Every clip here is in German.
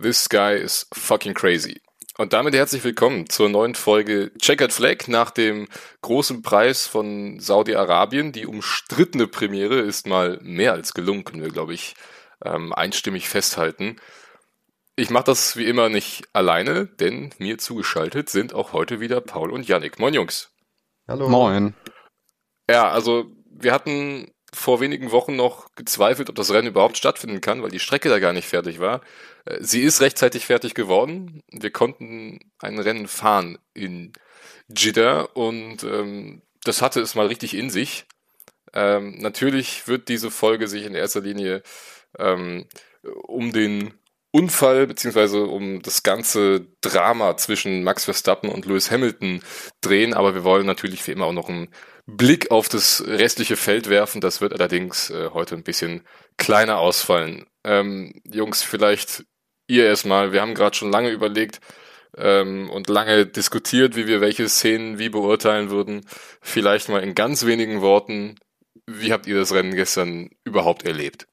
This guy is fucking crazy. Und damit herzlich willkommen zur neuen Folge Checkered Flag nach dem großen Preis von Saudi-Arabien. Die umstrittene Premiere ist mal mehr als gelungen, können wir, glaube ich, ähm, einstimmig festhalten. Ich mache das wie immer nicht alleine, denn mir zugeschaltet sind auch heute wieder Paul und Yannick. Moin Jungs. Hallo. Moin. Ja, also wir hatten vor wenigen Wochen noch gezweifelt, ob das Rennen überhaupt stattfinden kann, weil die Strecke da gar nicht fertig war. Äh, sie ist rechtzeitig fertig geworden. Wir konnten ein Rennen fahren in Jeddah und ähm, das hatte es mal richtig in sich. Ähm, natürlich wird diese Folge sich in erster Linie ähm, um den Unfall beziehungsweise um das ganze Drama zwischen Max Verstappen und Lewis Hamilton drehen, aber wir wollen natürlich wie immer auch noch einen Blick auf das restliche Feld werfen. Das wird allerdings äh, heute ein bisschen kleiner ausfallen. Ähm, Jungs, vielleicht ihr erstmal. Wir haben gerade schon lange überlegt ähm, und lange diskutiert, wie wir welche Szenen wie beurteilen würden. Vielleicht mal in ganz wenigen Worten. Wie habt ihr das Rennen gestern überhaupt erlebt?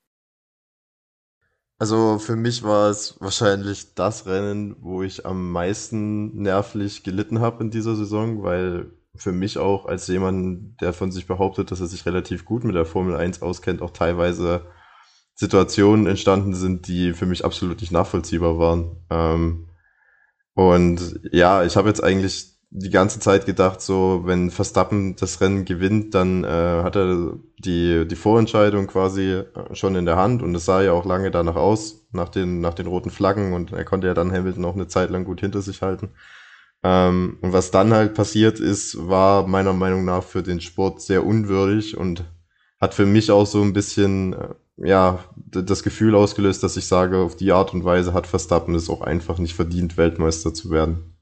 Also für mich war es wahrscheinlich das Rennen, wo ich am meisten nervlich gelitten habe in dieser Saison, weil für mich auch als jemand, der von sich behauptet, dass er sich relativ gut mit der Formel 1 auskennt, auch teilweise Situationen entstanden sind, die für mich absolut nicht nachvollziehbar waren. Ähm, und ja, ich habe jetzt eigentlich die ganze Zeit gedacht, so wenn Verstappen das Rennen gewinnt, dann äh, hat er die, die Vorentscheidung quasi äh, schon in der Hand und es sah ja auch lange danach aus, nach den, nach den roten Flaggen und er konnte ja dann Hamilton auch eine Zeit lang gut hinter sich halten. Ähm, und was dann halt passiert ist, war meiner Meinung nach für den Sport sehr unwürdig und hat für mich auch so ein bisschen, äh, ja, das Gefühl ausgelöst, dass ich sage, auf die Art und Weise hat Verstappen es auch einfach nicht verdient, Weltmeister zu werden.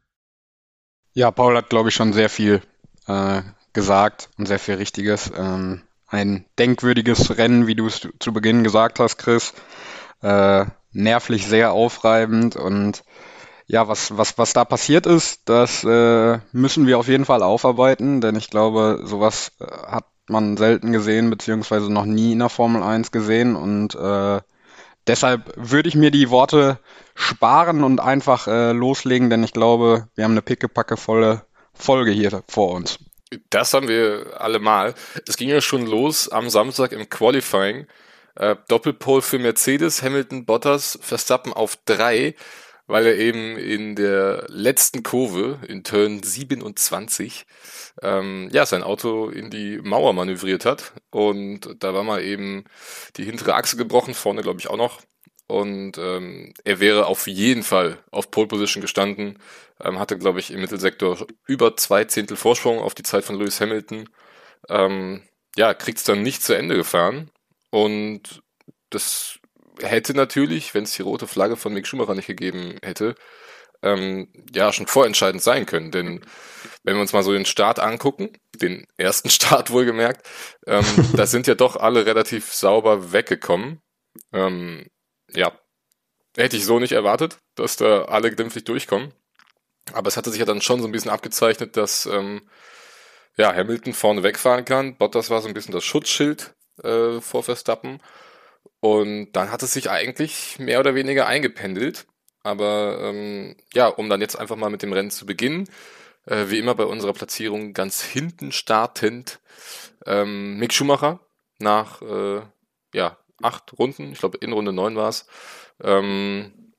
Ja, Paul hat, glaube ich, schon sehr viel äh, gesagt und sehr viel Richtiges. Ähm, ein denkwürdiges Rennen, wie du es zu Beginn gesagt hast, Chris. Äh, nervlich sehr aufreibend und ja, was, was, was da passiert ist, das äh, müssen wir auf jeden Fall aufarbeiten, denn ich glaube, sowas äh, hat man selten gesehen, beziehungsweise noch nie in der Formel 1 gesehen und äh, deshalb würde ich mir die Worte sparen und einfach äh, loslegen, denn ich glaube, wir haben eine pickepackevolle Folge hier vor uns. Das haben wir alle mal. Es ging ja schon los am Samstag im Qualifying. Äh, Doppelpole für Mercedes, Hamilton, Bottas, Verstappen auf drei, weil er eben in der letzten Kurve in Turn 27 ähm, ja sein Auto in die Mauer manövriert hat. Und da war mal eben die hintere Achse gebrochen, vorne glaube ich auch noch. Und ähm, er wäre auf jeden Fall auf Pole Position gestanden, ähm, hatte, glaube ich, im Mittelsektor über zwei Zehntel Vorsprung auf die Zeit von Lewis Hamilton. Ähm, ja, kriegt es dann nicht zu Ende gefahren. Und das hätte natürlich, wenn es die rote Flagge von Mick Schumacher nicht gegeben hätte, ähm, ja schon vorentscheidend sein können. Denn wenn wir uns mal so den Start angucken, den ersten Start wohlgemerkt, ähm, da sind ja doch alle relativ sauber weggekommen. Ähm, ja, hätte ich so nicht erwartet, dass da alle glimpflich durchkommen. Aber es hatte sich ja dann schon so ein bisschen abgezeichnet, dass ähm, ja, Hamilton vorne wegfahren kann. Bottas war so ein bisschen das Schutzschild äh, vor Verstappen. Und dann hat es sich eigentlich mehr oder weniger eingependelt. Aber ähm, ja, um dann jetzt einfach mal mit dem Rennen zu beginnen, äh, wie immer bei unserer Platzierung ganz hinten startend ähm, Mick Schumacher nach äh, ja, acht Runden, ich glaube in Runde neun war es, ähm,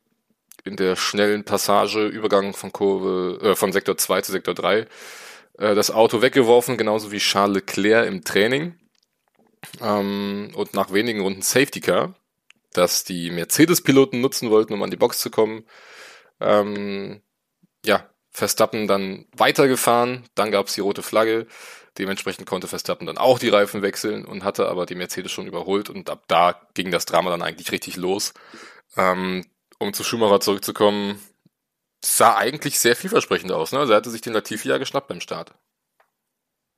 in der schnellen Passage, Übergang von Kurve, äh, von Sektor 2 zu Sektor 3, äh, das Auto weggeworfen, genauso wie Charles Leclerc im Training. Ähm, und nach wenigen Runden Safety Car, das die Mercedes-Piloten nutzen wollten, um an die Box zu kommen. Ähm, ja, Verstappen dann weitergefahren, dann gab es die rote Flagge. Dementsprechend konnte Verstappen dann auch die Reifen wechseln und hatte aber die Mercedes schon überholt und ab da ging das Drama dann eigentlich richtig los. Ähm, um zu Schumacher zurückzukommen, sah eigentlich sehr vielversprechend aus. Ne? Also er hatte sich den Latifi ja geschnappt beim Start.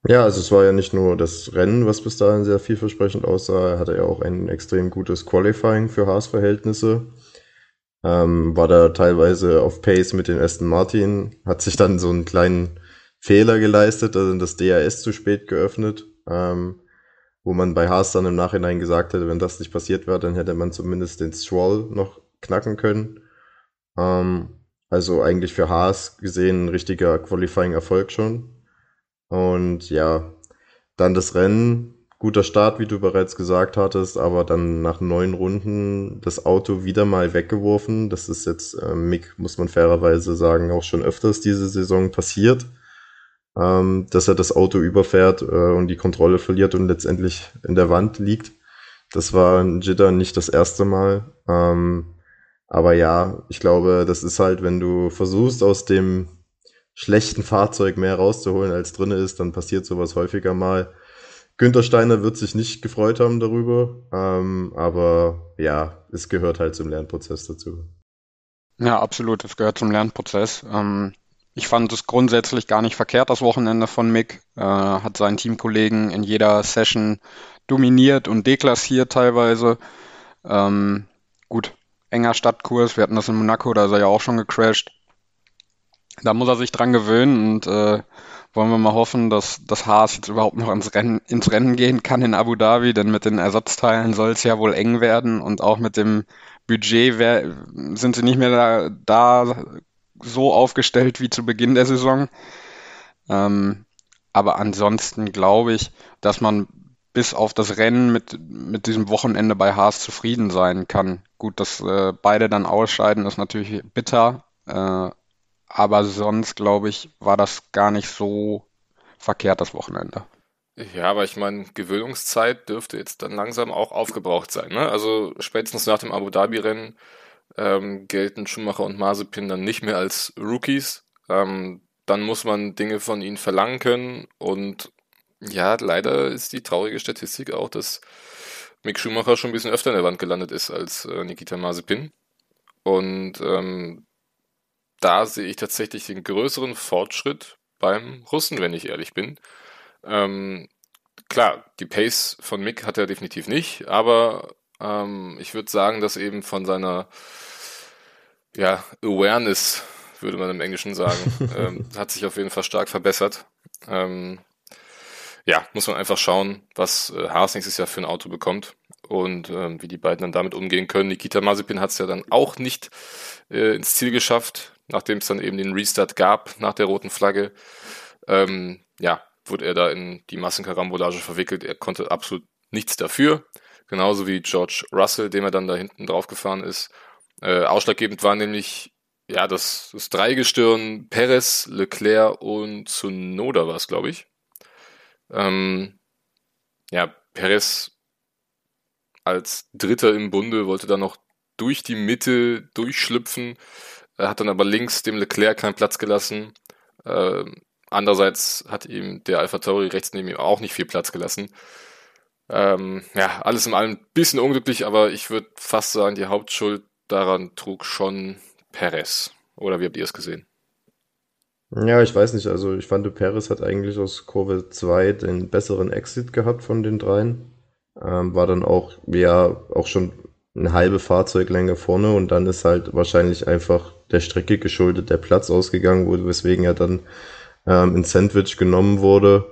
Ja, also es war ja nicht nur das Rennen, was bis dahin sehr vielversprechend aussah, er hatte ja auch ein extrem gutes Qualifying für Haas-Verhältnisse. Ähm, war da teilweise auf Pace mit den Aston Martin, hat sich dann so einen kleinen Fehler geleistet, also das DRS zu spät geöffnet, ähm, wo man bei Haas dann im Nachhinein gesagt hätte, wenn das nicht passiert wäre, dann hätte man zumindest den Stroll noch knacken können. Ähm, also eigentlich für Haas gesehen ein richtiger Qualifying-Erfolg schon. Und ja, dann das Rennen, guter Start, wie du bereits gesagt hattest, aber dann nach neun Runden das Auto wieder mal weggeworfen. Das ist jetzt, äh, Mick, muss man fairerweise sagen, auch schon öfters diese Saison passiert, ähm, dass er das Auto überfährt äh, und die Kontrolle verliert und letztendlich in der Wand liegt. Das war in Jitter nicht das erste Mal. Ähm, aber ja, ich glaube, das ist halt, wenn du versuchst, aus dem schlechten Fahrzeug mehr rauszuholen, als drin ist, dann passiert sowas häufiger mal. Günther Steiner wird sich nicht gefreut haben darüber, ähm, aber ja, es gehört halt zum Lernprozess dazu. Ja, absolut, es gehört zum Lernprozess. Ähm, ich fand es grundsätzlich gar nicht verkehrt, das Wochenende von Mick. Äh, hat seinen Teamkollegen in jeder Session dominiert und deklassiert teilweise. Ähm, gut, enger Stadtkurs. Wir hatten das in Monaco, da ist er ja auch schon gecrashed. Da muss er sich dran gewöhnen und äh, wollen wir mal hoffen, dass das Haas jetzt überhaupt noch ins Rennen, ins Rennen gehen kann in Abu Dhabi, denn mit den Ersatzteilen soll es ja wohl eng werden und auch mit dem Budget wär, sind sie nicht mehr da, da so aufgestellt wie zu Beginn der Saison. Ähm, aber ansonsten glaube ich, dass man bis auf das Rennen mit, mit diesem Wochenende bei Haas zufrieden sein kann. Gut, dass äh, beide dann ausscheiden, ist natürlich bitter. Äh, aber sonst, glaube ich, war das gar nicht so verkehrt, das Wochenende. Ja, aber ich meine, Gewöhnungszeit dürfte jetzt dann langsam auch aufgebraucht sein. Ne? Also spätestens nach dem Abu Dhabi-Rennen ähm, gelten Schumacher und Mazepin dann nicht mehr als Rookies. Ähm, dann muss man Dinge von ihnen verlangen können. Und ja, leider ist die traurige Statistik auch, dass Mick Schumacher schon ein bisschen öfter in der Wand gelandet ist als äh, Nikita Mazepin. Und ähm, da sehe ich tatsächlich den größeren Fortschritt beim Russen, wenn ich ehrlich bin. Ähm, klar, die Pace von Mick hat er definitiv nicht, aber ähm, ich würde sagen, dass eben von seiner ja, Awareness, würde man im Englischen sagen, ähm, hat sich auf jeden Fall stark verbessert. Ähm, ja, muss man einfach schauen, was äh, Haas nächstes Jahr für ein Auto bekommt und ähm, wie die beiden dann damit umgehen können. Nikita Mazepin hat es ja dann auch nicht äh, ins Ziel geschafft, nachdem es dann eben den Restart gab nach der roten Flagge. Ähm, ja, wurde er da in die Massenkarambolage verwickelt. Er konnte absolut nichts dafür. Genauso wie George Russell, dem er dann da hinten drauf gefahren ist. Äh, ausschlaggebend war nämlich ja das, das Dreigestirn Perez, Leclerc und Tsunoda war es, glaube ich. Ähm, ja, Perez als Dritter im Bunde wollte dann noch durch die Mitte durchschlüpfen, er hat dann aber links dem Leclerc keinen Platz gelassen. Äh, andererseits hat ihm der Alpha Tauri rechts neben ihm auch nicht viel Platz gelassen. Ähm, ja, alles in allem ein bisschen unglücklich, aber ich würde fast sagen, die Hauptschuld daran trug schon Perez. Oder wie habt ihr es gesehen? Ja, ich weiß nicht. Also ich fand, Perez hat eigentlich aus Kurve 2 den besseren Exit gehabt von den dreien. Ähm, war dann auch, ja, auch schon eine halbe Fahrzeuglänge vorne und dann ist halt wahrscheinlich einfach der Strecke geschuldet der Platz ausgegangen wurde, weswegen er dann ähm, ins Sandwich genommen wurde.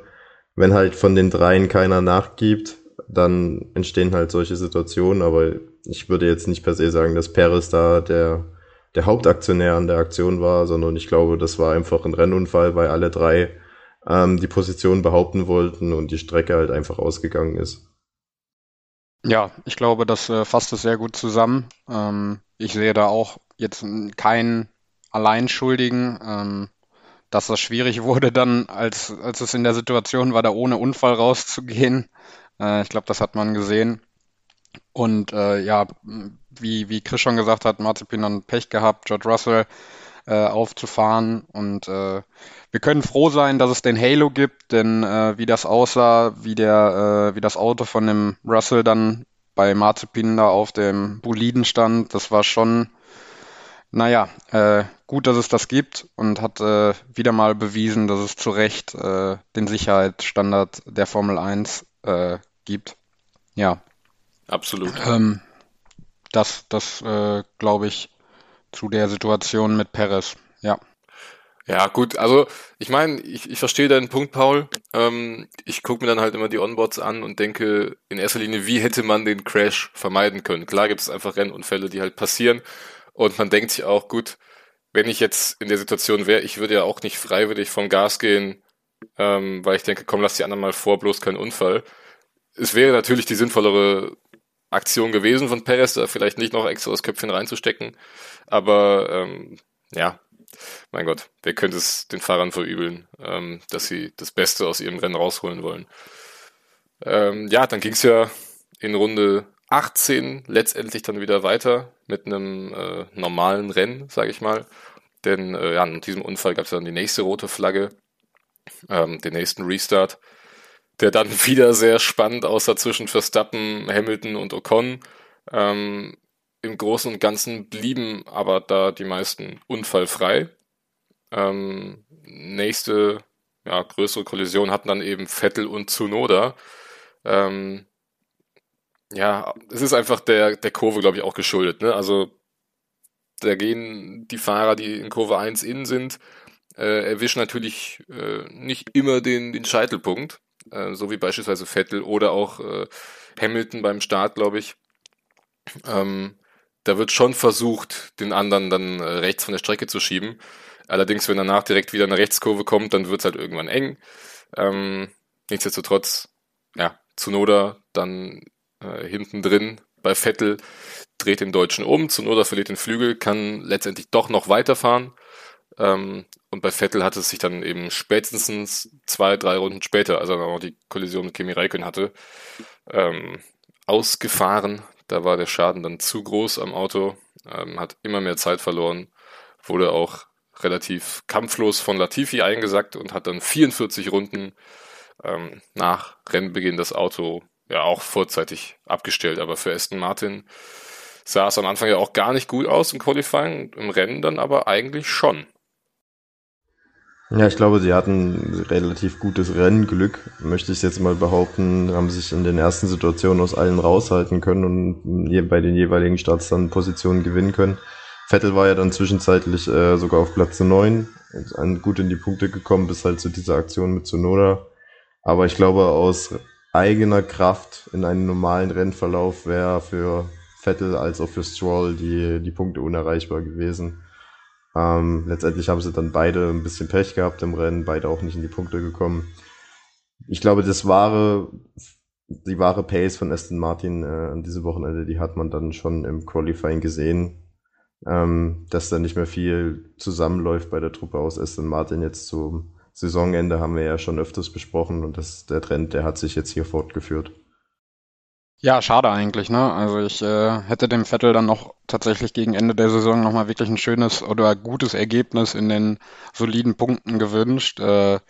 Wenn halt von den dreien keiner nachgibt, dann entstehen halt solche Situationen, aber ich würde jetzt nicht per se sagen, dass Perez da der der Hauptaktionär an der Aktion war, sondern ich glaube, das war einfach ein Rennunfall, weil alle drei ähm, die Position behaupten wollten und die Strecke halt einfach ausgegangen ist. Ja, ich glaube, das äh, fasst es sehr gut zusammen. Ähm, ich sehe da auch jetzt keinen Alleinschuldigen. Ähm, dass das schwierig wurde dann, als, als es in der Situation war, da ohne Unfall rauszugehen. Äh, ich glaube, das hat man gesehen. Und äh, ja, wie, wie Chris schon gesagt hat, Marzipin dann Pech gehabt, George Russell äh, aufzufahren. Und äh, wir können froh sein, dass es den Halo gibt, denn äh, wie das aussah, wie der, äh, wie das Auto von dem Russell dann bei Marzipin da auf dem Boliden stand, das war schon, naja, äh, gut, dass es das gibt und hat äh, wieder mal bewiesen, dass es zu Recht äh, den Sicherheitsstandard der Formel 1 äh, gibt. Ja, Absolut. Ähm, das, das äh, glaube ich, zu der Situation mit Perez. Ja. Gut, also ich meine, ich, ich verstehe deinen Punkt, Paul. Ähm, ich gucke mir dann halt immer die Onboards an und denke in erster Linie, wie hätte man den Crash vermeiden können? Klar gibt es einfach Rennunfälle, die halt passieren. Und man denkt sich auch, gut, wenn ich jetzt in der Situation wäre, ich würde ja auch nicht freiwillig vom Gas gehen, ähm, weil ich denke, komm, lass die anderen mal vor, bloß kein Unfall. Es wäre natürlich die sinnvollere Aktion gewesen von Perez, da vielleicht nicht noch extra das Köpfchen reinzustecken. Aber ähm, ja, mein Gott, wer könnte es den Fahrern verübeln, ähm, dass sie das Beste aus ihrem Rennen rausholen wollen. Ähm, ja, dann ging es ja in Runde 18 letztendlich dann wieder weiter mit einem äh, normalen Rennen, sage ich mal. Denn äh, ja, in diesem Unfall gab es dann die nächste rote Flagge, ähm, den nächsten Restart, der dann wieder sehr spannend aussah zwischen Verstappen, Hamilton und Ocon. Ähm, Im Großen und Ganzen blieben aber da die meisten unfallfrei. Ähm, nächste ja, größere Kollision hatten dann eben Vettel und Tsunoda. Ähm, ja, es ist einfach der, der Kurve, glaube ich, auch geschuldet. Ne? Also da gehen die Fahrer, die in Kurve 1 innen sind, äh, erwischen natürlich äh, nicht immer den, den Scheitelpunkt, äh, so wie beispielsweise Vettel oder auch äh, Hamilton beim Start, glaube ich. Ähm, da wird schon versucht, den anderen dann äh, rechts von der Strecke zu schieben. Allerdings, wenn danach direkt wieder eine Rechtskurve kommt, dann wird es halt irgendwann eng. Ähm, nichtsdestotrotz, ja, Zunoda dann äh, hinten drin bei Vettel, dreht den Deutschen um, Zunoda verliert den Flügel, kann letztendlich doch noch weiterfahren. Ähm, und bei Vettel hat es sich dann eben spätestens zwei, drei Runden später, als er dann auch die Kollision mit Kimi Räikkönen hatte, ähm, ausgefahren. Da war der Schaden dann zu groß am Auto, ähm, hat immer mehr Zeit verloren, wurde auch relativ kampflos von Latifi eingesackt und hat dann 44 Runden ähm, nach Rennbeginn das Auto ja auch vorzeitig abgestellt. Aber für Aston Martin sah es am Anfang ja auch gar nicht gut aus im Qualifying, im Rennen dann aber eigentlich schon. Ja, ich glaube, sie hatten relativ gutes Rennglück, möchte ich jetzt mal behaupten, haben sich in den ersten Situationen aus allen raushalten können und bei den jeweiligen Starts dann Positionen gewinnen können. Vettel war ja dann zwischenzeitlich äh, sogar auf Platz 9, gut in die Punkte gekommen, bis halt zu dieser Aktion mit Sonoda. Aber ich glaube, aus eigener Kraft in einem normalen Rennverlauf wäre für Vettel als auch für Stroll die, die Punkte unerreichbar gewesen. Ähm, letztendlich haben sie dann beide ein bisschen Pech gehabt im Rennen, beide auch nicht in die Punkte gekommen. Ich glaube, das wahre, die wahre Pace von Aston Martin äh, an diesem Wochenende, die hat man dann schon im Qualifying gesehen, ähm, dass da nicht mehr viel zusammenläuft bei der Truppe aus Aston Martin jetzt zum Saisonende haben wir ja schon öfters besprochen und das, der Trend, der hat sich jetzt hier fortgeführt. Ja, schade eigentlich, ne? Also ich äh, hätte dem Vettel dann noch tatsächlich gegen Ende der Saison nochmal wirklich ein schönes oder gutes Ergebnis in den soliden Punkten gewünscht äh,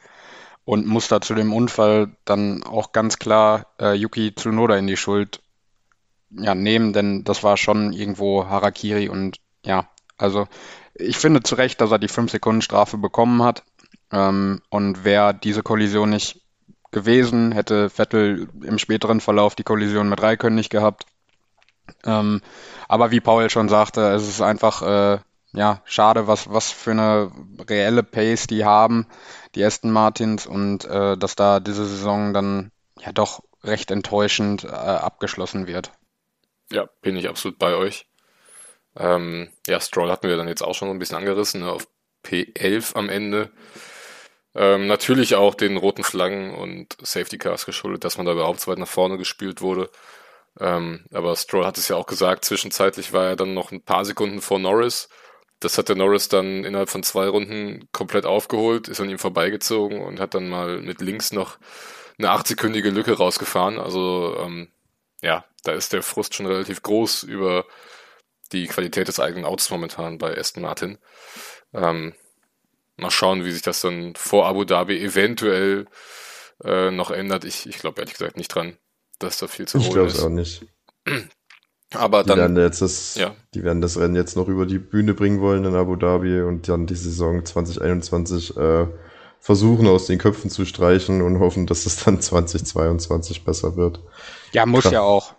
und muss da zu dem Unfall dann auch ganz klar äh, Yuki Tsunoda in die Schuld ja, nehmen, denn das war schon irgendwo Harakiri und ja, also ich finde zu Recht, dass er die 5 Sekunden Strafe bekommen hat. Ähm, und wäre diese Kollision nicht gewesen, hätte Vettel im späteren Verlauf die Kollision mit Raikön nicht gehabt. Ähm, aber wie Paul schon sagte, es ist einfach äh, ja schade, was was für eine reelle Pace die haben, die Aston Martins und äh, dass da diese Saison dann ja doch recht enttäuschend äh, abgeschlossen wird. Ja, bin ich absolut bei euch. Ähm, ja, Stroll hatten wir dann jetzt auch schon so ein bisschen angerissen, ne, auf P11 am Ende. Ähm, natürlich auch den roten Flaggen und Safety Cars geschuldet, dass man da überhaupt so weit nach vorne gespielt wurde. Ähm, aber Stroll hat es ja auch gesagt, zwischenzeitlich war er dann noch ein paar Sekunden vor Norris. Das hat der Norris dann innerhalb von zwei Runden komplett aufgeholt, ist an ihm vorbeigezogen und hat dann mal mit links noch eine achtsekündige Lücke rausgefahren. Also ähm, ja, da ist der Frust schon relativ groß über die Qualität des eigenen Autos momentan bei Aston Martin. Ähm, mal schauen, wie sich das dann vor Abu Dhabi eventuell äh, noch ändert. Ich, ich glaube ehrlich gesagt nicht dran, dass da viel zu holen ist. Ich glaube auch nicht. Aber die dann, werden jetzt das, ja. die werden das Rennen jetzt noch über die Bühne bringen wollen in Abu Dhabi und dann die Saison 2021 äh, versuchen aus den Köpfen zu streichen und hoffen, dass es dann 2022 besser wird. Ja, muss Krass. ja auch.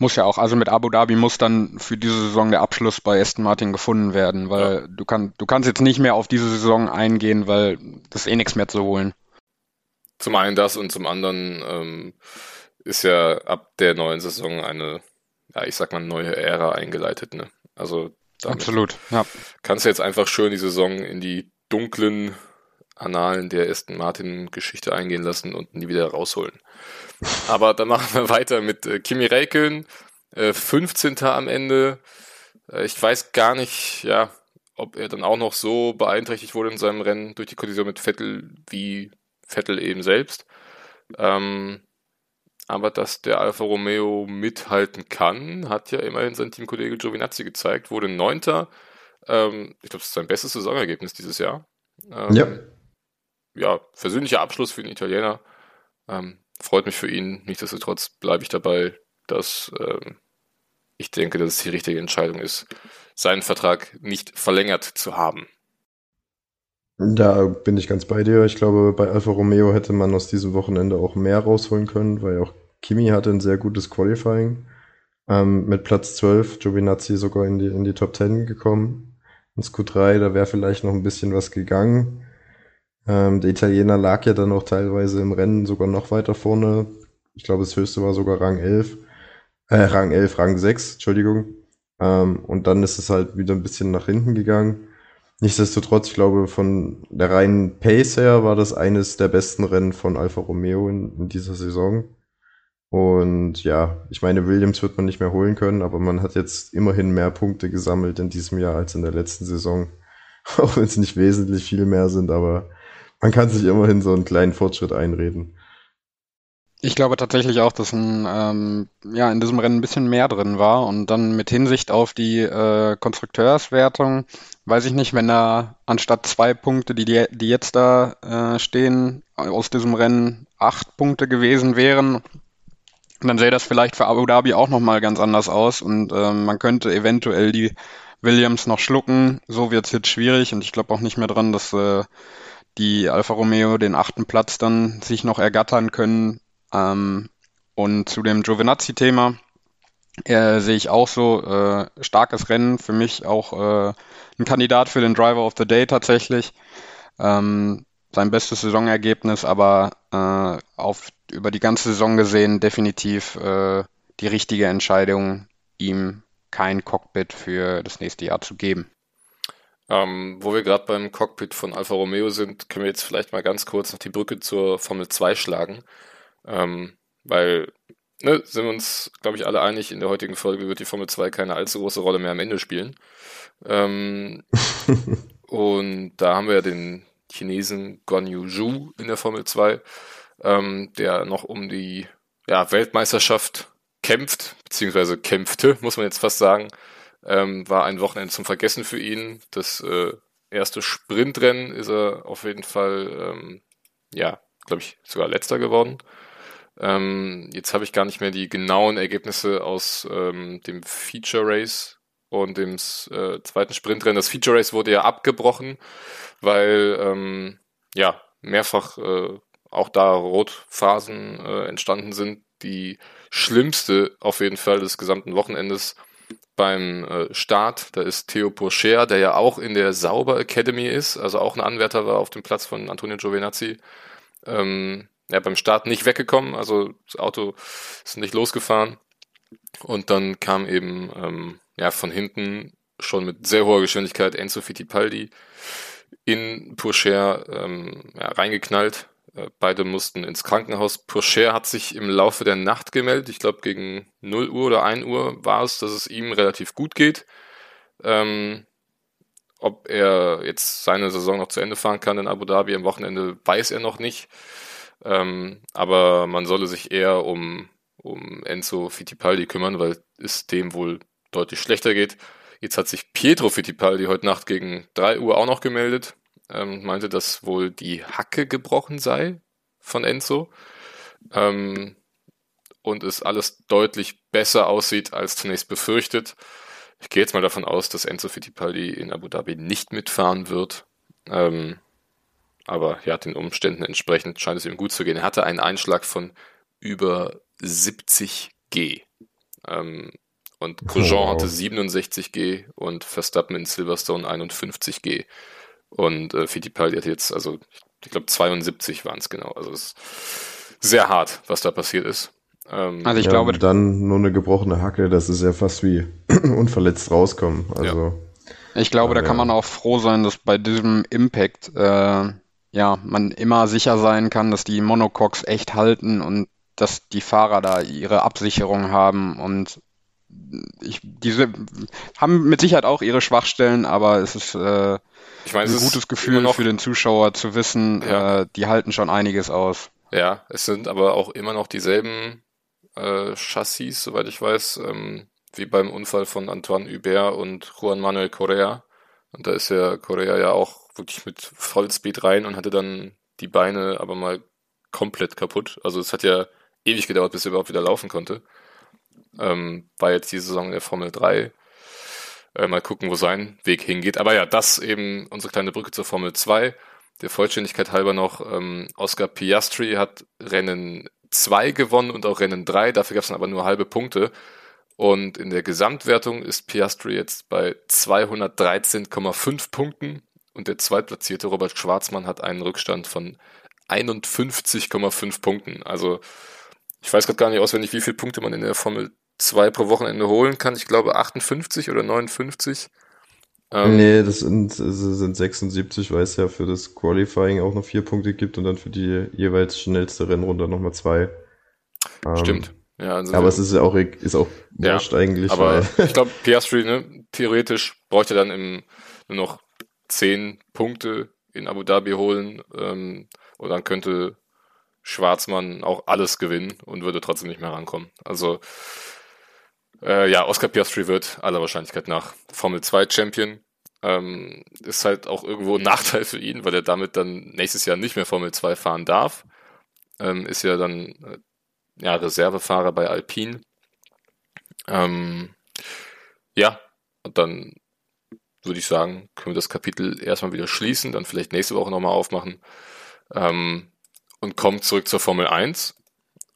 Muss ja auch. Also mit Abu Dhabi muss dann für diese Saison der Abschluss bei Aston Martin gefunden werden, weil ja. du, kann, du kannst jetzt nicht mehr auf diese Saison eingehen, weil das eh nichts mehr zu holen. Zum einen das und zum anderen ähm, ist ja ab der neuen Saison eine, ja, ich sag mal, neue Ära eingeleitet. Ne? Also Absolut, ja. kannst du jetzt einfach schön die Saison in die dunklen Annalen der Aston Martin-Geschichte eingehen lassen und nie wieder rausholen. Aber dann machen wir weiter mit äh, Kimi Räikkönen, äh, 15. am Ende. Äh, ich weiß gar nicht, ja, ob er dann auch noch so beeinträchtigt wurde in seinem Rennen durch die Kollision mit Vettel wie Vettel eben selbst. Ähm, aber dass der Alfa Romeo mithalten kann, hat ja immerhin sein Teamkollege Giovinazzi gezeigt, wurde Neunter. Ähm, ich glaube, das ist sein bestes Saisonergebnis dieses Jahr. Ähm, Ja. ja, versöhnlicher Abschluss für den Italiener. Ähm, freut mich für ihn. Nichtsdestotrotz bleibe ich dabei, dass ähm, ich denke, dass es die richtige Entscheidung ist, seinen Vertrag nicht verlängert zu haben. Da bin ich ganz bei dir. Ich glaube, bei Alfa Romeo hätte man aus diesem Wochenende auch mehr rausholen können, weil auch Kimi hatte ein sehr gutes Qualifying. Ähm, mit Platz 12, Giovinazzi sogar in die, in die Top 10 gekommen. Ins Q3, da wäre vielleicht noch ein bisschen was gegangen. Ähm, der Italiener lag ja dann auch teilweise im Rennen sogar noch weiter vorne. Ich glaube, das höchste war sogar Rang 11. Äh, Rang 11, Rang 6, Entschuldigung. Ähm, und dann ist es halt wieder ein bisschen nach hinten gegangen. Nichtsdestotrotz, ich glaube, von der reinen Pace her war das eines der besten Rennen von Alfa Romeo in, in dieser Saison. Und ja, ich meine, Williams wird man nicht mehr holen können, aber man hat jetzt immerhin mehr Punkte gesammelt in diesem Jahr als in der letzten Saison. Auch wenn es nicht wesentlich viel mehr sind, aber man kann sich immerhin so einen kleinen Fortschritt einreden. Ich glaube tatsächlich auch, dass ein, ähm, ja, in diesem Rennen ein bisschen mehr drin war und dann mit Hinsicht auf die äh, Konstrukteurswertung, weiß ich nicht, wenn da anstatt zwei Punkte, die, die, jetzt da äh, stehen, aus diesem Rennen acht Punkte gewesen wären, dann sähe das vielleicht für Abu Dhabi auch nochmal ganz anders aus und ähm, man könnte eventuell die Williams noch schlucken. So wird es jetzt schwierig und ich glaube auch nicht mehr dran, dass äh, die Alfa Romeo den achten Platz dann sich noch ergattern können. Ähm, und zu dem Giovinazzi-Thema äh, sehe ich auch so äh, starkes Rennen. Für mich auch äh, ein Kandidat für den Driver of the Day tatsächlich. Ähm, sein bestes Saisonergebnis, aber äh, auf, über die ganze Saison gesehen definitiv äh, die richtige Entscheidung, ihm kein Cockpit für das nächste Jahr zu geben. Ähm, wo wir gerade beim Cockpit von Alfa Romeo sind, können wir jetzt vielleicht mal ganz kurz noch die Brücke zur Formel 2 schlagen. Ähm, weil, ne, sind wir uns, glaube ich, alle einig, in der heutigen Folge wird die Formel 2 keine allzu große Rolle mehr am Ende spielen. Ähm, und da haben wir ja den Chinesen Guan Yu Zhu in der Formel 2, ähm, der noch um die ja, Weltmeisterschaft kämpft, beziehungsweise kämpfte, muss man jetzt fast sagen. Ähm, war ein Wochenende zum Vergessen für ihn. Das äh, erste Sprintrennen ist er auf jeden Fall, ähm, ja, glaube ich, sogar letzter geworden. Ähm, jetzt habe ich gar nicht mehr die genauen Ergebnisse aus ähm, dem Feature Race und dem äh, zweiten Sprintrennen. Das Feature Race wurde ja abgebrochen, weil ähm, ja mehrfach äh, auch da Rotphasen äh, entstanden sind. Die schlimmste auf jeden Fall des gesamten Wochenendes beim äh, Start. Da ist Theo Pourcher, der ja auch in der Sauber Academy ist, also auch ein Anwärter war auf dem Platz von Antonio Giovinazzi. Ähm, ja, beim Start nicht weggekommen, also das Auto ist nicht losgefahren. Und dann kam eben ähm, ja von hinten schon mit sehr hoher Geschwindigkeit Enzo Fittipaldi in Pourcher ähm, ja, reingeknallt. Äh, beide mussten ins Krankenhaus. Pourcher hat sich im Laufe der Nacht gemeldet. Ich glaube, gegen 0 Uhr oder 1 Uhr war es, dass es ihm relativ gut geht. Ähm, ob er jetzt seine Saison noch zu Ende fahren kann in Abu Dhabi am Wochenende, weiß er noch nicht. Ähm, aber man solle sich eher um, um Enzo Fittipaldi kümmern, weil es dem wohl deutlich schlechter geht. Jetzt hat sich Pietro Fittipaldi heute Nacht gegen 3 Uhr auch noch gemeldet. Ähm, meinte, dass wohl die Hacke gebrochen sei von Enzo. Ähm, und es alles deutlich besser aussieht als zunächst befürchtet. Ich gehe jetzt mal davon aus, dass Enzo Fittipaldi in Abu Dhabi nicht mitfahren wird. Ähm, aber ja, den Umständen entsprechend scheint es ihm gut zu gehen. Er hatte einen Einschlag von über 70 G. Ähm, und Grosjean Wow. hatte 67 G und Verstappen in Silverstone 51 G. Und äh, Fittipaldi hatte jetzt, also ich glaube 72 waren es genau. Also es ist sehr hart, was da passiert ist. Ähm, Also ich ja, glaube, und dann nur eine gebrochene Hacke, das ist ja fast wie unverletzt rauskommen. Also Ich glaube, da kann man auch froh sein, dass bei diesem Impact äh, ja man immer sicher sein kann, dass die Monocoques echt halten und dass die Fahrer da ihre Absicherung haben und ich, diese haben mit Sicherheit auch ihre Schwachstellen, aber es ist äh, ich meine, ein gutes Gefühl noch, für den Zuschauer zu wissen, ja. äh, die halten schon einiges aus. Ja, es sind aber auch immer noch dieselben äh, Chassis, soweit ich weiß, ähm, wie beim Unfall von Antoine Hubert und Juan Manuel Correa. Und da ist ja Correa ja auch wirklich mit Vollspeed rein und hatte dann die Beine aber mal komplett kaputt. Also es hat ja ewig gedauert, bis er überhaupt wieder laufen konnte. Ähm, war jetzt die Saison der Formel 3. Äh, mal gucken, wo sein Weg hingeht. Aber ja, das eben unsere kleine Brücke zur Formel 2. Der Vollständigkeit halber noch, ähm, Oscar Piastri hat Rennen 2 gewonnen und auch Rennen 3. Dafür gab es dann aber nur halbe Punkte. Und in der Gesamtwertung ist Piastri jetzt bei 213,5 Punkten und der zweitplatzierte Robert Schwarzmann hat einen Rückstand von 51,5 Punkten. Also ich weiß gerade gar nicht auswendig, wie viele Punkte man in der Formel 2 pro Wochenende holen kann. Ich glaube 58 oder 59. Ähm, nee, das sind, das sind 76, weil es ja für das Qualifying auch noch vier Punkte gibt und dann für die jeweils schnellste Rennrunde nochmal zwei. Ähm, Stimmt. Ja, also aber es ist ja auch, ist auch ja, wurscht eigentlich. Aber ich glaube, Piastri, ne, theoretisch bräuchte dann im, nur noch zehn Punkte in Abu Dhabi holen ähm, und dann könnte Schwarzmann auch alles gewinnen und würde trotzdem nicht mehr rankommen. Also äh, ja, Oscar Piastri wird aller Wahrscheinlichkeit nach Formel 2 Champion. Ähm, ist halt auch irgendwo ein Nachteil für ihn, weil er damit dann nächstes Jahr nicht mehr Formel 2 fahren darf. Ähm, ist ja dann äh, ja, Reservefahrer bei Alpine. Ähm, ja, und dann würde ich sagen, können wir das Kapitel erstmal wieder schließen, dann vielleicht nächste Woche nochmal aufmachen ähm, und kommen zurück zur Formel 1.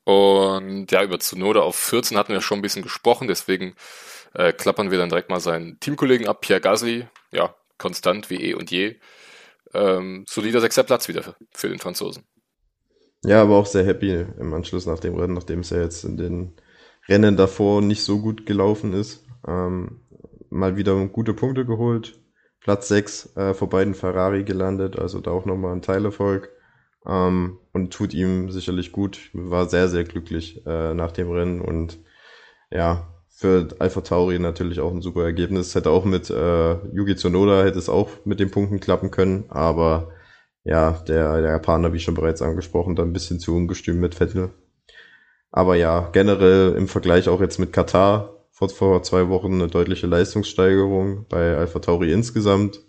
Und ja, über Tsunoda auf 14 hatten wir schon ein bisschen gesprochen, deswegen äh, klappern wir dann direkt mal seinen Teamkollegen ab, Pierre Gasly, ja, konstant wie eh und je. Ähm, solider sechster Platz wieder für, für den Franzosen. Ja, aber auch sehr happy im Anschluss nach dem Rennen, nachdem es ja jetzt in den Rennen davor nicht so gut gelaufen ist. Ähm, mal wieder gute Punkte geholt. Platz 6 äh, vor beiden Ferrari gelandet, also da auch nochmal ein Teilerfolg. Ähm, und tut ihm sicherlich gut. War sehr, sehr glücklich äh, nach dem Rennen und ja, für Alpha Tauri natürlich auch ein super Ergebnis. Hätte auch mit äh, Yugi Tsunoda hätte es auch mit den Punkten klappen können, aber ja, der, der Japaner, wie schon bereits angesprochen, da ein bisschen zu ungestüm mit Vettel. Aber ja, generell im Vergleich auch jetzt mit Katar vor, vor zwei Wochen eine deutliche Leistungssteigerung bei Alpha Tauri insgesamt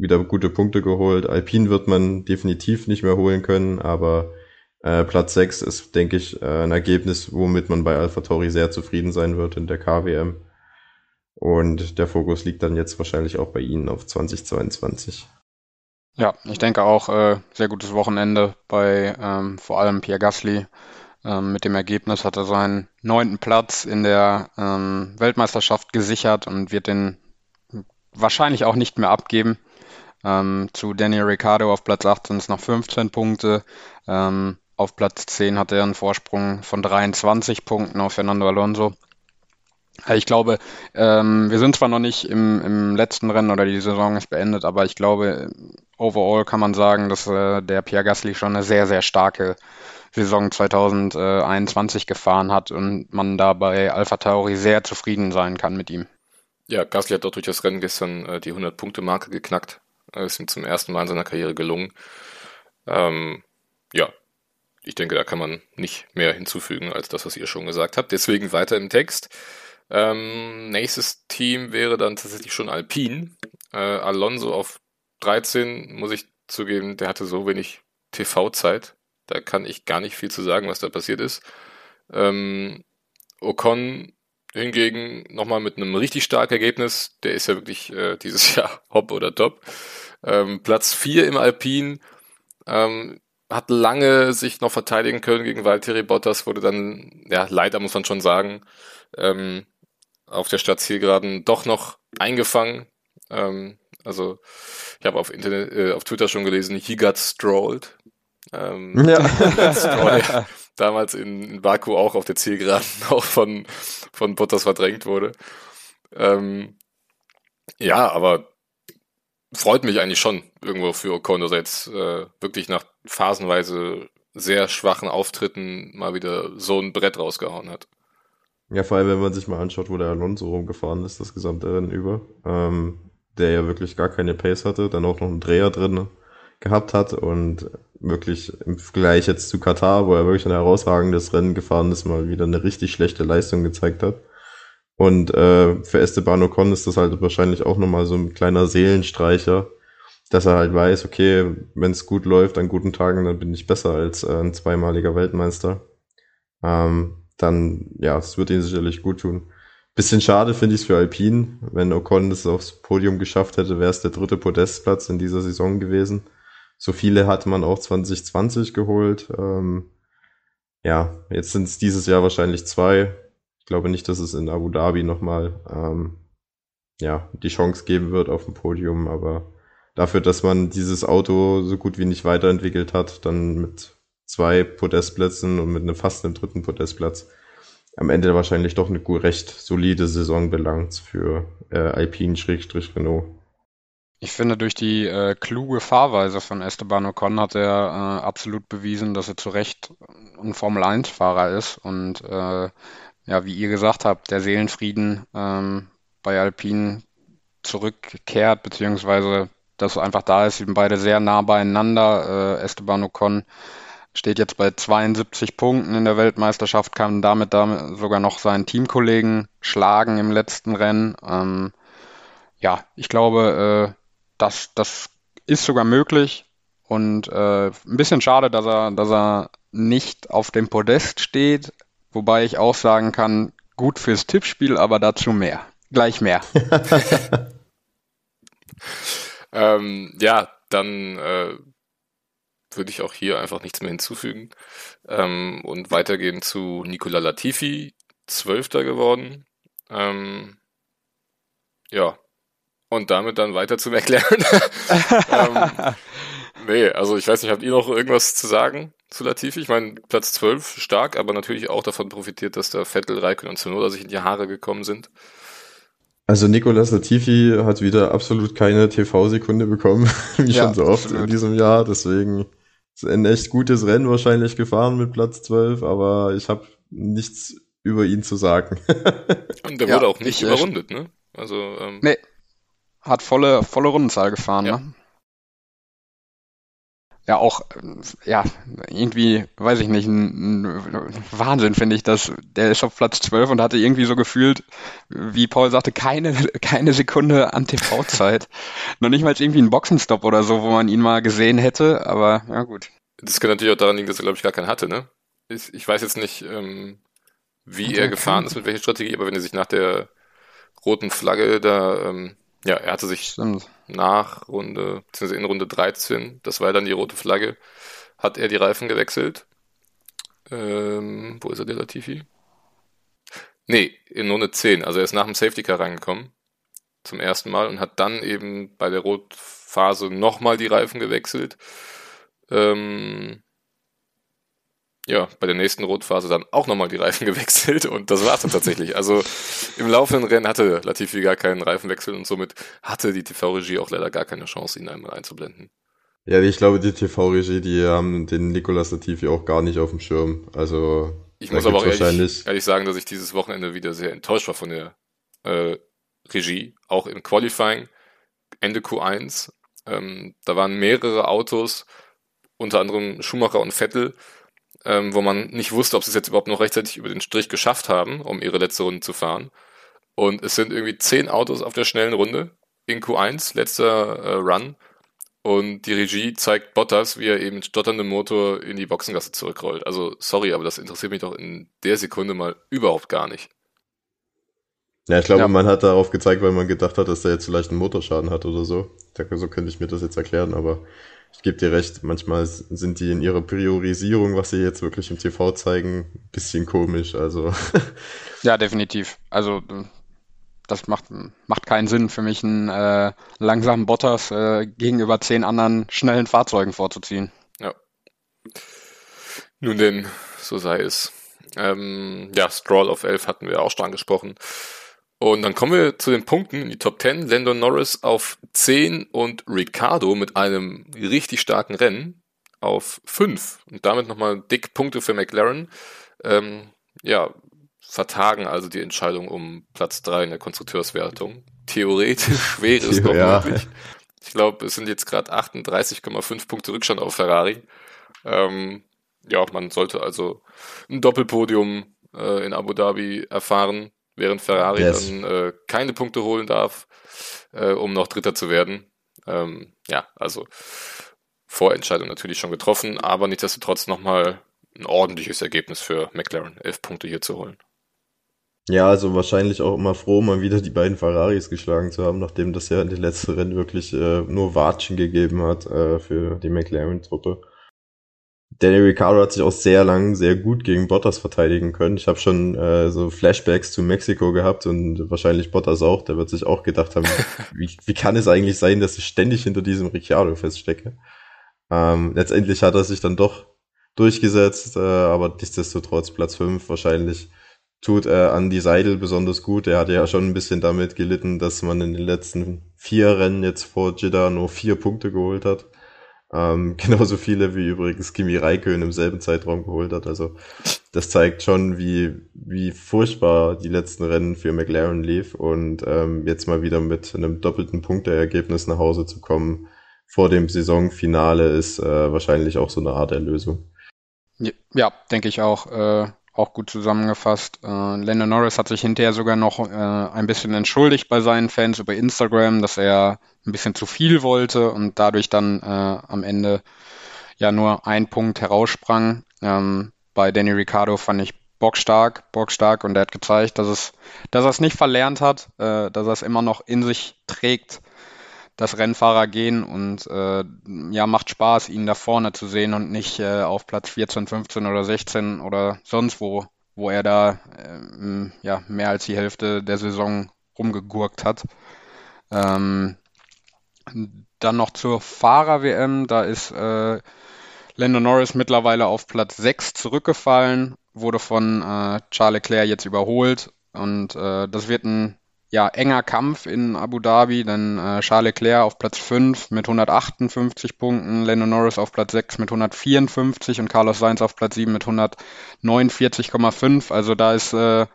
wieder gute Punkte geholt. Alpine wird man definitiv nicht mehr holen können, aber äh, Platz 6 ist, denke ich, äh, ein Ergebnis, womit man bei Alpha Tauri sehr zufrieden sein wird in der KWM. Und der Fokus liegt dann jetzt wahrscheinlich auch bei Ihnen auf 2022. Ja, ich denke auch äh, sehr gutes Wochenende bei ähm, vor allem Pierre Gasly. Ähm, mit dem Ergebnis hat er seinen neunten Platz in der ähm, Weltmeisterschaft gesichert und wird den wahrscheinlich auch nicht mehr abgeben. Ähm, zu Daniel Ricciardo auf Platz 8 sind es noch 15 Punkte. Ähm, auf Platz 10 hat er einen Vorsprung von 23 Punkten auf Fernando Alonso. Ich glaube, ähm, wir sind zwar noch nicht im, im letzten Rennen oder die Saison ist beendet, aber ich glaube, overall kann man sagen, dass äh, der Pierre Gasly schon eine sehr, sehr starke Saison 2021 gefahren hat und man da bei Alpha Tauri sehr zufrieden sein kann mit ihm. Ja, Gasly hat dort durch das Rennen gestern äh, die 100-Punkte-Marke geknackt. Das ist ihm zum ersten Mal in seiner Karriere gelungen. Ähm, ja, ich denke, da kann man nicht mehr hinzufügen als das, was ihr schon gesagt habt. Deswegen weiter im Text. Ähm, nächstes Team wäre dann tatsächlich schon Alpine. Äh, Alonso auf 13, muss ich zugeben, der hatte so wenig TV-Zeit. Da kann ich gar nicht viel zu sagen, was da passiert ist. Ähm, Ocon hingegen nochmal mit einem richtig starken Ergebnis. Der ist ja wirklich äh, dieses Jahr hopp oder top. Ähm, Platz 4 im Alpin. Ähm, hat lange sich noch verteidigen können gegen Valtteri Bottas, wurde dann, ja, leider muss man schon sagen, ähm, auf der Stadtzielgeraden doch noch eingefangen. Ähm, also ich habe auf Internet, äh, auf Twitter schon gelesen, he got strolled. Ähm, ja. Stroll, damals in, in, Baku auch auf der Zielgeraden auch von, von Bottas verdrängt wurde. Ähm, ja, aber freut mich eigentlich schon irgendwo für Ocon, dass er jetzt äh, wirklich nach phasenweise sehr schwachen Auftritten mal wieder so ein Brett rausgehauen hat. Ja, vor allem, wenn man sich mal anschaut, wo der Alonso rumgefahren ist, das gesamte Rennen über, ähm, der ja wirklich gar keine Pace hatte, dann auch noch einen Dreher drin gehabt hat und wirklich im Vergleich jetzt zu Katar, wo er wirklich ein herausragendes Rennen gefahren ist, mal wieder eine richtig schlechte Leistung gezeigt hat. Und äh, für Esteban Ocon ist das halt wahrscheinlich auch nochmal so ein kleiner Seelenstreicher, dass er halt weiß, okay, wenn es gut läuft an guten Tagen, dann bin ich besser als äh, ein zweimaliger Weltmeister. Ähm, dann, ja, es wird ihn sicherlich gut tun. Bisschen schade finde ich es für Alpine. Wenn Ocon das aufs Podium geschafft hätte, wäre es der dritte Podestplatz in dieser Saison gewesen. So viele hatte man auch 2020 geholt. Ähm, ja, jetzt sind es dieses Jahr wahrscheinlich zwei. Ich glaube nicht, dass es in Abu Dhabi nochmal ähm, ja, die Chance geben wird auf dem Podium, aber dafür, dass man dieses Auto so gut wie nicht weiterentwickelt hat, dann mit zwei Podestplätzen und mit einem fast einem dritten Podestplatz am Ende wahrscheinlich doch eine recht solide Saison belangt für äh, Alpine-Renault. Ich finde, durch die äh, kluge Fahrweise von Esteban Ocon hat er äh, absolut bewiesen, dass er zu Recht ein Formel-1-Fahrer ist. Und äh, ja, wie ihr gesagt habt, der Seelenfrieden ähm, bei Alpine zurückkehrt, beziehungsweise dass einfach da ist. Sie sind beide sehr nah beieinander. Äh, Esteban Ocon steht jetzt bei 72 Punkten in der Weltmeisterschaft, kann damit, damit sogar noch seinen Teamkollegen schlagen im letzten Rennen. Ähm, ja, ich glaube, äh, das, das ist sogar möglich und äh, ein bisschen schade, dass er, dass er nicht auf dem Podest steht, wobei ich auch sagen kann, gut fürs Tippspiel, aber dazu mehr. Gleich mehr. ähm, ja, dann äh, würde ich auch hier einfach nichts mehr hinzufügen ähm, und weitergehen zu Nicola Latifi, Zwölfter geworden. Ähm, ja, und damit dann weiter zum Erklären. ähm, nee, also ich weiß nicht, habt ihr noch irgendwas zu sagen zu Latifi? Ich meine, Platz 12, stark, aber natürlich auch davon profitiert, dass der Vettel, Raikkonen und Tsunoda sich in die Haare gekommen sind. Also Nicolas Latifi hat wieder absolut keine TV-Sekunde bekommen, wie ja, schon so oft absolut. in diesem Jahr. Deswegen ist ein echt gutes Rennen wahrscheinlich gefahren mit Platz 12, aber ich habe nichts über ihn zu sagen. und der ja, wurde auch nicht überrundet, ne? Also ähm, nee, hat volle, volle Rundenzahl gefahren, ja. ne? ja auch, ja, irgendwie, weiß ich nicht, ein, ein Wahnsinn finde ich, dass der ist auf Platz 12 und hatte irgendwie so gefühlt, wie Paul sagte, keine, keine Sekunde an TV-Zeit. Noch nicht mal irgendwie ein Boxenstopp oder so, wo man ihn mal gesehen hätte, aber ja gut. Das kann natürlich auch daran liegen, dass er, glaube ich, gar keinen hatte, ne? Ich, ich weiß jetzt nicht, ähm, wie er gefahren ist, mit welcher Strategie, aber wenn er sich nach der roten Flagge da ähm, ja, er hatte sich Stimmt. nach Runde, beziehungsweise in Runde 13, das war dann die rote Flagge, hat er die Reifen gewechselt. Ähm, wo ist er, der Latifi? Nee, in Runde 10. Also er ist nach dem Safety Car reingekommen. Zum ersten Mal und hat dann eben bei der Rotphase nochmal die Reifen gewechselt. Ähm, ja, bei der nächsten Rotphase dann auch nochmal die Reifen gewechselt und das war es dann tatsächlich. Also im laufenden Rennen hatte Latifi gar keinen Reifenwechsel und somit hatte die TV-Regie auch leider gar keine Chance, ihn einmal einzublenden. Ja, ich glaube, die TV-Regie, die haben den Nicolas Latifi auch gar nicht auf dem Schirm. Also ich muss aber auch ehrlich, ehrlich, sagen, dass ich dieses Wochenende wieder sehr enttäuscht war von der äh, Regie, auch im Qualifying, Ende Q1. Ähm, da waren mehrere Autos, unter anderem Schumacher und Vettel, ähm, wo man nicht wusste, ob sie es jetzt überhaupt noch rechtzeitig über den Strich geschafft haben, um ihre letzte Runde zu fahren. Und es sind irgendwie zehn Autos auf der schnellen Runde in Q1, letzter äh, Run. Und die Regie zeigt Bottas, wie er eben mit stotterndem Motor in die Boxengasse zurückrollt. Also sorry, aber das interessiert mich doch in der Sekunde mal überhaupt gar nicht. Ja, ich glaube, ja. man hat darauf gezeigt, weil man gedacht hat, dass der jetzt vielleicht einen Motorschaden hat oder so. So könnte ich mir das jetzt erklären, aber ich gebe dir recht, manchmal sind die in ihrer Priorisierung, was sie jetzt wirklich im TV zeigen, ein bisschen komisch. Also. ja, definitiv. Also das macht, macht keinen Sinn für mich, einen äh, langsamen Bottas äh, gegenüber zehn anderen schnellen Fahrzeugen vorzuziehen. Ja. Nun denn, so sei es. Ähm, ja, Stroll auf 11 hatten wir auch schon angesprochen. Und dann kommen wir zu den Punkten in die Top 10. Landon Norris auf 10 und Ricardo mit einem richtig starken Rennen auf 5. Und damit nochmal dick Punkte für McLaren. Ähm, ja, vertagen also die Entscheidung um Platz 3 in der Konstrukteurswertung. Theoretisch wäre es noch ja. möglich. Ich glaube, es sind jetzt gerade 38,5 Punkte Rückstand auf Ferrari. Ähm, ja, man sollte also ein Doppelpodium äh, in Abu Dhabi erfahren während Ferrari yes. dann äh, keine Punkte holen darf, äh, um noch Dritter zu werden. Ähm, ja, also Vorentscheidung natürlich schon getroffen, aber nichtsdestotrotz nochmal ein ordentliches Ergebnis für McLaren, elf Punkte hier zu holen. Ja, also wahrscheinlich auch immer froh, mal wieder die beiden Ferraris geschlagen zu haben, nachdem das ja in den letzten Rennen wirklich äh, nur Watschen gegeben hat äh, für die McLaren-Truppe. Danny Ricciardo hat sich auch sehr lang sehr gut gegen Bottas verteidigen können. Ich habe schon äh, so Flashbacks zu Mexiko gehabt und wahrscheinlich Bottas auch. Der wird sich auch gedacht haben, wie, wie kann es eigentlich sein, dass ich ständig hinter diesem Ricciardo feststecke. Ähm, letztendlich hat er sich dann doch durchgesetzt, äh, aber nichtsdestotrotz Platz 5 wahrscheinlich tut äh, Andy Seidel besonders gut. Er hatte ja schon ein bisschen damit gelitten, dass man in den letzten vier Rennen jetzt vor Jeddah nur vier Punkte geholt hat. Ähm, genauso viele wie übrigens Kimi Räikkönen im selben Zeitraum geholt hat. Also das zeigt schon, wie, wie furchtbar die letzten Rennen für McLaren lief und ähm, jetzt mal wieder mit einem doppelten Punkteergebnis nach Hause zu kommen vor dem Saisonfinale ist äh, wahrscheinlich auch so eine Art Erlösung. Ja, denke ich auch. Äh, auch gut zusammengefasst. Äh, Landon Norris hat sich hinterher sogar noch äh, ein bisschen entschuldigt bei seinen Fans über Instagram, dass er ein bisschen zu viel wollte und dadurch dann äh, am Ende ja nur ein Punkt heraussprang. Ähm, bei Danny Ricciardo fand ich bockstark, bockstark und er hat gezeigt, dass es, dass er es nicht verlernt hat, äh, dass er es immer noch in sich trägt, dass Rennfahrer gehen und äh, ja, macht Spaß, ihn da vorne zu sehen und nicht äh, auf Platz 14, 15 oder 16 oder sonst wo, wo er da äh, ja, mehr als die Hälfte der Saison rumgegurkt hat. Ähm, dann noch zur Fahrer-WM, da ist äh, Lando Norris mittlerweile auf Platz 6 zurückgefallen, wurde von äh, Charles Leclerc jetzt überholt und äh, das wird ein ja, enger Kampf in Abu Dhabi, dann äh, Charles Leclerc auf Platz 5 mit 158 Punkten, Lando Norris auf Platz 6 mit 154 und Carlos Sainz auf Platz 7 mit 149,5. Also da ist äh,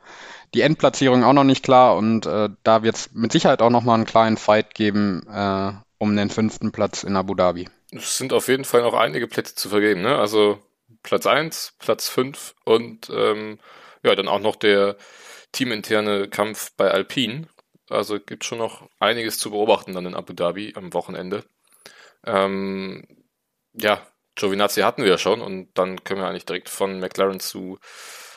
die Endplatzierung auch noch nicht klar und äh, da wird es mit Sicherheit auch nochmal einen kleinen Fight geben äh, um den fünften Platz in Abu Dhabi. Es sind auf jeden Fall noch einige Plätze zu vergeben, ne? Also Platz 1, Platz 5 und ähm, ja, dann auch noch der teaminterne Kampf bei Alpine. Also gibt schon noch einiges zu beobachten dann in Abu Dhabi am Wochenende. Ähm, ja, Giovinazzi hatten wir ja schon und dann können wir eigentlich direkt von McLaren zu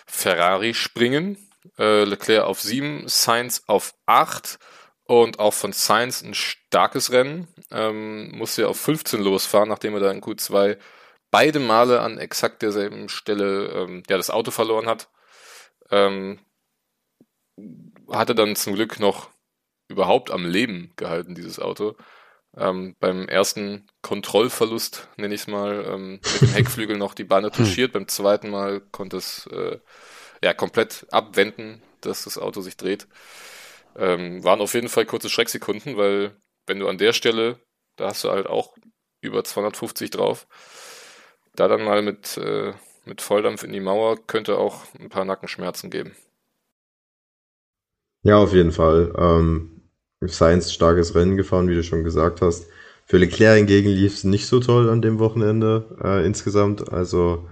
Ferrari springen. Äh, Leclerc auf 7, Sainz auf 8 und auch von Sainz ein starkes Rennen. Ähm, musste ja auf 15 losfahren, nachdem er da in Q2 beide Male an exakt derselben Stelle ähm, ja, das Auto verloren hat. Ähm, hatte dann zum Glück noch überhaupt am Leben gehalten, dieses Auto. Ähm, beim ersten Kontrollverlust, nenne ich es mal, ähm, mit dem Heckflügel noch die Beine touchiert. Beim zweiten Mal konnte es äh, ja komplett abwenden, dass das Auto sich dreht. Ähm, waren auf jeden Fall kurze Schrecksekunden, weil wenn du an der Stelle, da hast du halt auch über 250 drauf, da dann mal mit, äh, mit Volldampf in die Mauer könnte auch ein paar Nackenschmerzen geben. Ja, auf jeden Fall. Ähm, Sainz starkes Rennen gefahren, wie du schon gesagt hast. Für Leclerc hingegen lief es nicht so toll an dem Wochenende äh, insgesamt. Also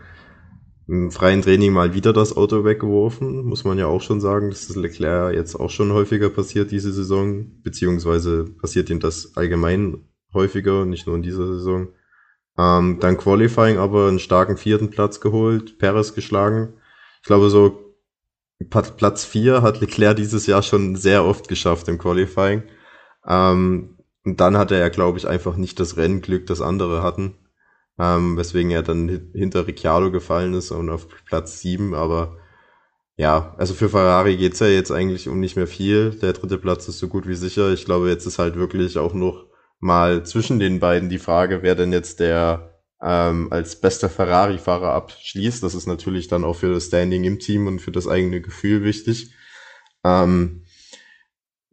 im freien Training mal wieder das Auto weggeworfen, muss man ja auch schon sagen, das Leclerc jetzt auch schon häufiger passiert diese Saison, beziehungsweise passiert ihm das allgemein häufiger, nicht nur in dieser Saison. Ähm, dann Qualifying aber einen starken vierten Platz geholt, Perez geschlagen. Ich glaube, so Platz 4 hat Leclerc dieses Jahr schon sehr oft geschafft im Qualifying. Ähm, und dann hatte er, glaube ich, einfach nicht das Rennglück, das andere hatten. Ähm, weswegen er dann hinter Ricciardo gefallen ist und auf Platz 7. Aber ja, also für Ferrari geht's ja jetzt eigentlich um nicht mehr viel. Der dritte Platz ist so gut wie sicher. Ich glaube, jetzt ist halt wirklich auch noch mal zwischen den beiden die Frage, wer denn jetzt der ähm, als bester Ferrari-Fahrer abschließt. Das ist natürlich dann auch für das Standing im Team und für das eigene Gefühl wichtig. Ähm,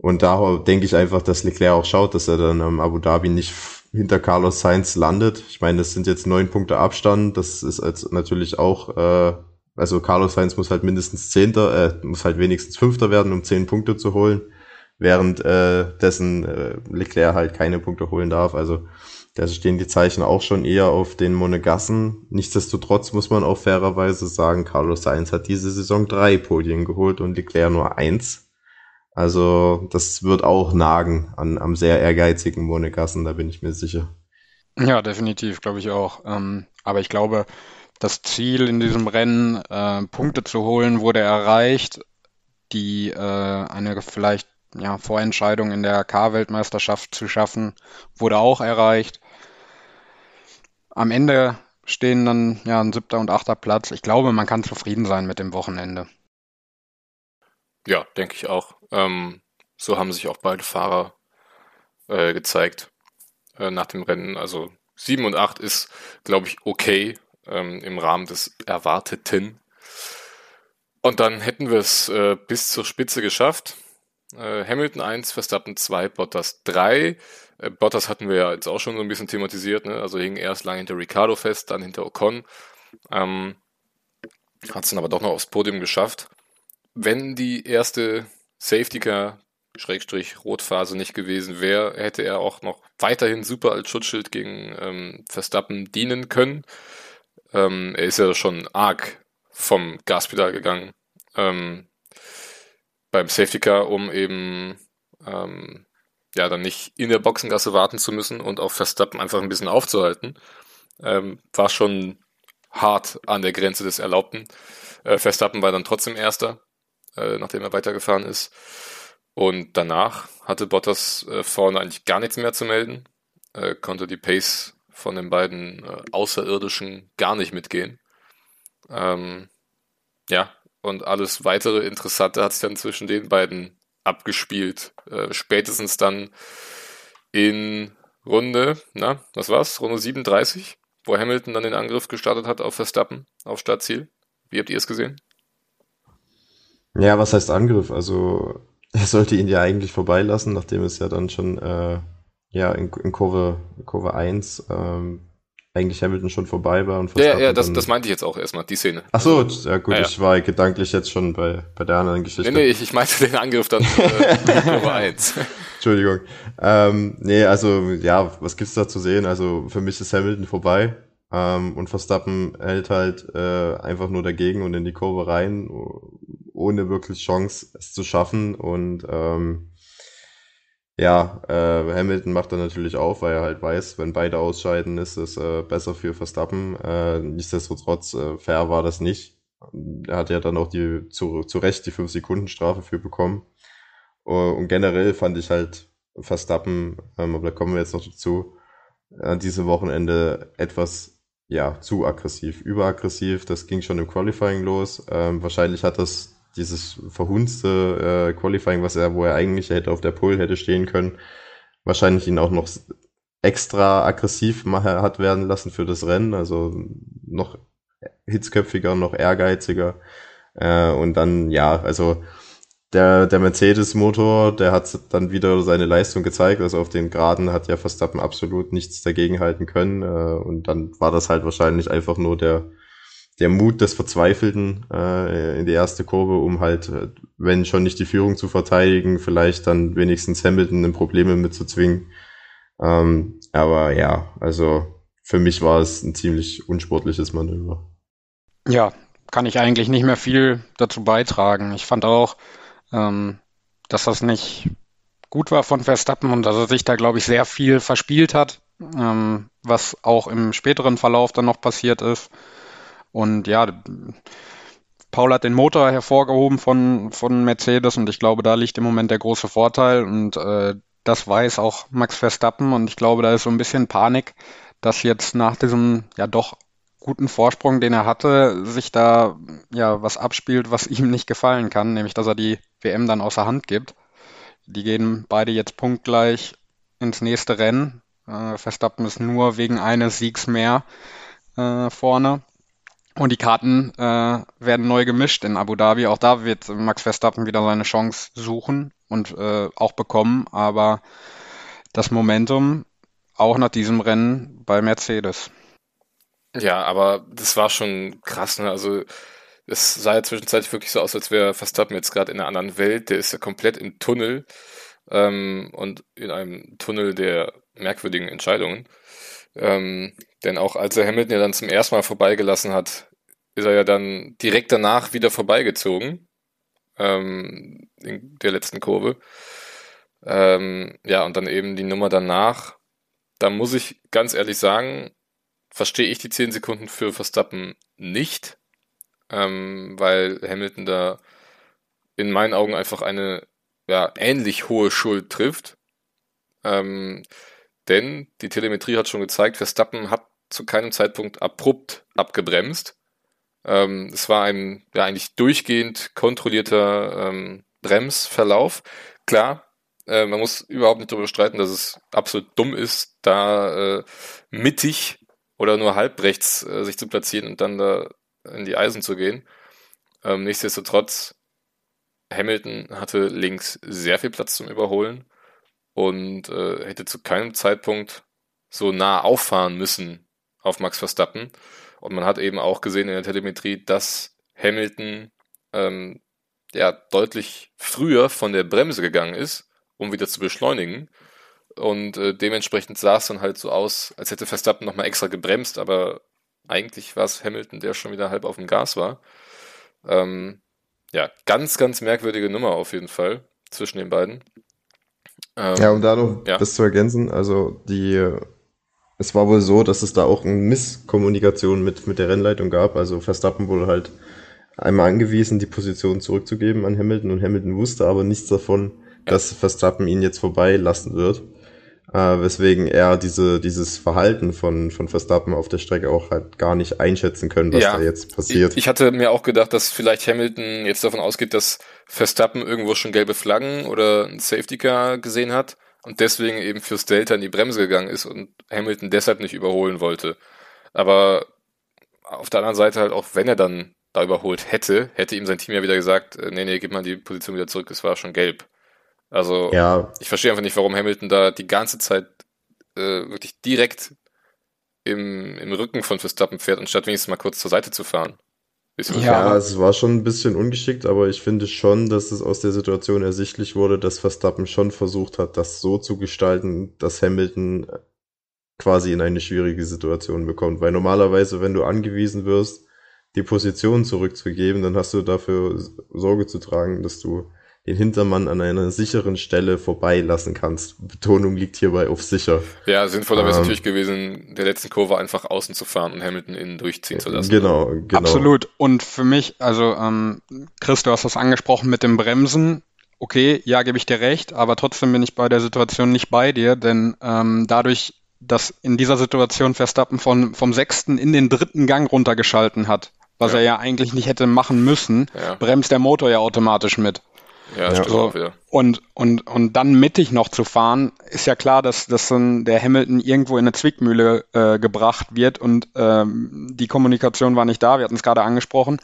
Und da denke ich einfach, dass Leclerc auch schaut, dass er dann am Abu Dhabi nicht hinter Carlos Sainz landet. Ich meine, das sind jetzt neun Punkte Abstand. Das ist jetzt natürlich auch, äh, also Carlos Sainz muss halt mindestens Zehnter, äh, muss halt wenigstens Fünfter werden, um zehn Punkte zu holen, während äh, dessen äh, Leclerc halt keine Punkte holen darf. Also da stehen die Zeichen auch schon eher auf den Monegassen. Nichtsdestotrotz muss man auch fairerweise sagen, Carlos Sainz hat diese Saison drei Podien geholt und Leclerc nur eins. Also das wird auch nagen an, am sehr ehrgeizigen Monegassen, da bin ich mir sicher. Ja, definitiv, glaube ich auch. Ähm, aber ich glaube, das Ziel in diesem Rennen, äh, Punkte zu holen, wurde erreicht. Die äh, eine vielleicht ja, Vorentscheidung in der K-Weltmeisterschaft zu schaffen, wurde auch erreicht. Am Ende stehen dann ja ein siebter und achter Platz. Ich glaube, man kann zufrieden sein mit dem Wochenende. Ja, denke ich auch. Ähm, so haben sich auch beide Fahrer äh, gezeigt äh, nach dem Rennen. Also 7 und 8 ist, glaube ich, okay ähm, im Rahmen des Erwarteten. Und dann hätten wir es äh, bis zur Spitze geschafft. Äh, Hamilton 1, Verstappen 2, Bottas 3. Äh, Bottas hatten wir ja jetzt auch schon so ein bisschen thematisiert. Ne? Also hing erst lange hinter Ricardo fest, dann hinter Ocon. Ähm, Hat es dann aber doch noch aufs Podium geschafft wenn die erste Safety Car Schrägstrich Rotphase nicht gewesen wäre, hätte er auch noch weiterhin super als Schutzschild gegen ähm, Verstappen dienen können. Ähm, er ist ja schon arg vom Gaspedal gegangen ähm, beim Safety Car, um eben ähm, ja dann nicht in der Boxengasse warten zu müssen und auch Verstappen einfach ein bisschen aufzuhalten. Ähm, war schon hart an der Grenze des Erlaubten. Äh, Verstappen war dann trotzdem Erster äh, nachdem er weitergefahren ist. Und danach hatte Bottas äh, vorne eigentlich gar nichts mehr zu melden, äh, konnte die Pace von den beiden äh, Außerirdischen gar nicht mitgehen. Ähm, ja, und alles weitere Interessante hat sich dann zwischen den beiden abgespielt. Äh, spätestens dann in Runde, na, was war's? Runde 37, wo Hamilton dann den Angriff gestartet hat auf Verstappen, auf Startziel. Wie habt ihr es gesehen? Ja, was heißt Angriff? Also er sollte ihn ja eigentlich vorbeilassen, nachdem es ja dann schon äh, ja in, in Kurve, Kurve 1 ähm, eigentlich Hamilton schon vorbei war. Und ja, ja, das, das meinte ich jetzt auch erstmal, die Szene. Ach so, ja gut, ja, ja. ich war gedanklich jetzt schon bei, bei der anderen Geschichte. Nee, nee, ich, ich meinte den Angriff dann äh, Kurve 1. Entschuldigung. Ähm, nee, also ja, was gibt's da zu sehen? Also für mich ist Hamilton vorbei. Ähm, und Verstappen hält halt äh, einfach nur dagegen und in die Kurve rein, ohne wirklich Chance, es zu schaffen. Und ähm, ja, äh, Hamilton macht dann natürlich auf, weil er halt weiß, wenn beide ausscheiden, ist es äh, besser für Verstappen. Äh, nichtsdestotrotz, äh, fair war das nicht. Er hat ja dann auch die zu, zu Recht die 5-Sekunden-Strafe für bekommen. Uh, und generell fand ich halt Verstappen, ähm, aber da kommen wir jetzt noch dazu, an diesem Wochenende etwas ja, zu aggressiv, überaggressiv. Das ging schon im Qualifying los. Ähm, wahrscheinlich hat das dieses verhunzte äh, Qualifying, was er, wo er eigentlich hätte auf der Pole hätte stehen können, wahrscheinlich ihn auch noch extra aggressiv hat werden lassen für das Rennen, also noch hitzköpfiger, noch ehrgeiziger. Äh, und dann, ja, also der, der Mercedes-Motor, der hat dann wieder seine Leistung gezeigt. Also auf den Geraden hat ja Verstappen absolut nichts dagegen halten können. Äh, und dann war das halt wahrscheinlich einfach nur der, der Mut des Verzweifelten äh, in die erste Kurve, um halt, äh, wenn schon nicht die Führung zu verteidigen, vielleicht dann wenigstens Hamilton in Probleme mitzuzwingen. Ähm, aber ja, also für mich war es ein ziemlich unsportliches Manöver. Ja, kann ich eigentlich nicht mehr viel dazu beitragen. Ich fand auch, ähm, dass das nicht gut war von Verstappen und dass er sich da, glaube ich, sehr viel verspielt hat, ähm, was auch im späteren Verlauf dann noch passiert ist. Und ja, Paul hat den Motor hervorgehoben von, von Mercedes und ich glaube, da liegt im Moment der große Vorteil und äh, das weiß auch Max Verstappen und ich glaube, da ist so ein bisschen Panik, dass jetzt nach diesem ja doch guten Vorsprung, den er hatte, sich da ja was abspielt, was ihm nicht gefallen kann, nämlich dass er die WM dann außer Hand gibt. Die gehen beide jetzt punktgleich ins nächste Rennen. Äh, Verstappen ist nur wegen eines Siegs mehr äh, vorne. Und die Karten äh, werden neu gemischt in Abu Dhabi. Auch da wird Max Verstappen wieder seine Chance suchen und äh, auch bekommen. Aber das Momentum auch nach diesem Rennen bei Mercedes. Ja, aber das war schon krass. Ne? Also es sah ja zwischenzeitlich wirklich so aus, als wäre Verstappen jetzt gerade in einer anderen Welt. Der ist ja komplett im Tunnel ähm, und in einem Tunnel der merkwürdigen Entscheidungen. Ähm, denn auch als er Hamilton ja dann zum ersten Mal vorbeigelassen hat, ist er ja dann direkt danach wieder vorbeigezogen. Ähm, in der letzten Kurve. Ähm, ja, und dann eben die Nummer danach. Da muss ich ganz ehrlich sagen, verstehe ich die 10 Sekunden für Verstappen nicht, ähm, weil Hamilton da in meinen Augen einfach eine ja, ähnlich hohe Schuld trifft. Ähm, denn die Telemetrie hat schon gezeigt, Verstappen hat zu keinem Zeitpunkt abrupt abgebremst. Ähm, es war ein ja eigentlich durchgehend kontrollierter ähm, Bremsverlauf. Klar, äh, man muss überhaupt nicht darüber streiten, dass es absolut dumm ist, da äh, mittig oder nur halb rechts äh, sich zu platzieren und dann da in die Eisen zu gehen. Ähm, nichtsdestotrotz, Hamilton hatte links sehr viel Platz zum Überholen und äh, hätte zu keinem Zeitpunkt so nah auffahren müssen auf Max Verstappen. Und man hat eben auch gesehen in der Telemetrie, dass Hamilton ähm, ja deutlich früher von der Bremse gegangen ist, um wieder zu beschleunigen. Und äh, dementsprechend sah es dann halt so aus, als hätte Verstappen nochmal extra gebremst, aber eigentlich war es Hamilton, der schon wieder halb auf dem Gas war. Ähm, ja, ganz, ganz merkwürdige Nummer auf jeden Fall zwischen den beiden. Ähm, ja, um da noch ja. das zu ergänzen, also die, es war wohl so, dass es da auch eine Misskommunikation mit, mit der Rennleitung gab. Also Verstappen wurde halt einmal angewiesen, die Position zurückzugeben an Hamilton und Hamilton wusste aber nichts davon, ja. dass Verstappen ihn jetzt vorbeilassen wird äh, weswegen er diese, dieses Verhalten von, von Verstappen auf der Strecke auch halt gar nicht einschätzen können, was ja, da jetzt passiert. Ich, ich, hatte mir auch gedacht, dass vielleicht Hamilton jetzt davon ausgeht, dass Verstappen irgendwo schon gelbe Flaggen oder ein Safety Car gesehen hat und deswegen eben fürs Delta in die Bremse gegangen ist und Hamilton deshalb nicht überholen wollte. Aber auf der anderen Seite halt auch, wenn er dann da überholt hätte, hätte ihm sein Team ja wieder gesagt, äh, nee, nee, gib mal die Position wieder zurück, es war schon gelb. Also ja. ich verstehe einfach nicht, warum Hamilton da die ganze Zeit äh, wirklich direkt im, im Rücken von Verstappen fährt, anstatt wenigstens mal kurz zur Seite zu fahren. Ja, es war schon ein bisschen ungeschickt, aber ich finde schon, dass es aus der Situation ersichtlich wurde, dass Verstappen schon versucht hat, das so zu gestalten, dass Hamilton quasi in eine schwierige Situation bekommt. Weil normalerweise, wenn du angewiesen wirst, die Position zurückzugeben, dann hast du dafür Sorge zu tragen, dass du den Hintermann an einer sicheren Stelle vorbeilassen kannst. Betonung liegt hierbei auf sicher. Ja, sinnvoller wäre es ähm, natürlich gewesen, der letzten Kurve einfach außen zu fahren und Hamilton innen durchziehen zu lassen. Genau, genau. Absolut. Und für mich, also ähm, Chris, du hast das angesprochen mit dem Bremsen. Okay, ja, gebe ich dir recht, aber trotzdem bin ich bei der Situation nicht bei dir, denn ähm, dadurch, dass in dieser Situation Verstappen von, vom sechsten in den dritten Gang runtergeschalten hat, was ja. er ja eigentlich nicht hätte machen müssen, ja. bremst der Motor ja automatisch mit. Ja, stimmt so. Und, und, und dann mittig noch zu fahren, ist ja klar, dass, dass dann der Hamilton irgendwo in eine Zwickmühle äh, gebracht wird und ähm, die Kommunikation war nicht da, wir hatten es gerade angesprochen.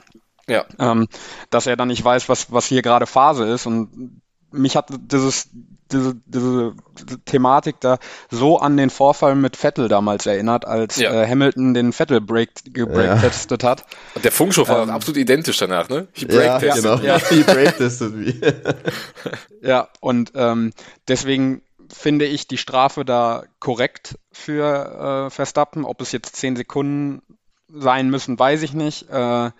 Ja. Ähm, dass er dann nicht weiß, was, was hier gerade Phase ist. Und mich hat dieses diese, diese Thematik da so an den Vorfall mit Vettel damals erinnert, als ja. äh, Hamilton den Vettel break, gebreaktestet ja. hat. Und der Funkschuh war ähm, absolut identisch danach, ne? He ja, genau. Ja. He breaktested wie. ja, und ähm, deswegen finde ich die Strafe da korrekt für äh, Verstappen. Ob es jetzt zehn Sekunden sein müssen, weiß ich nicht. Äh,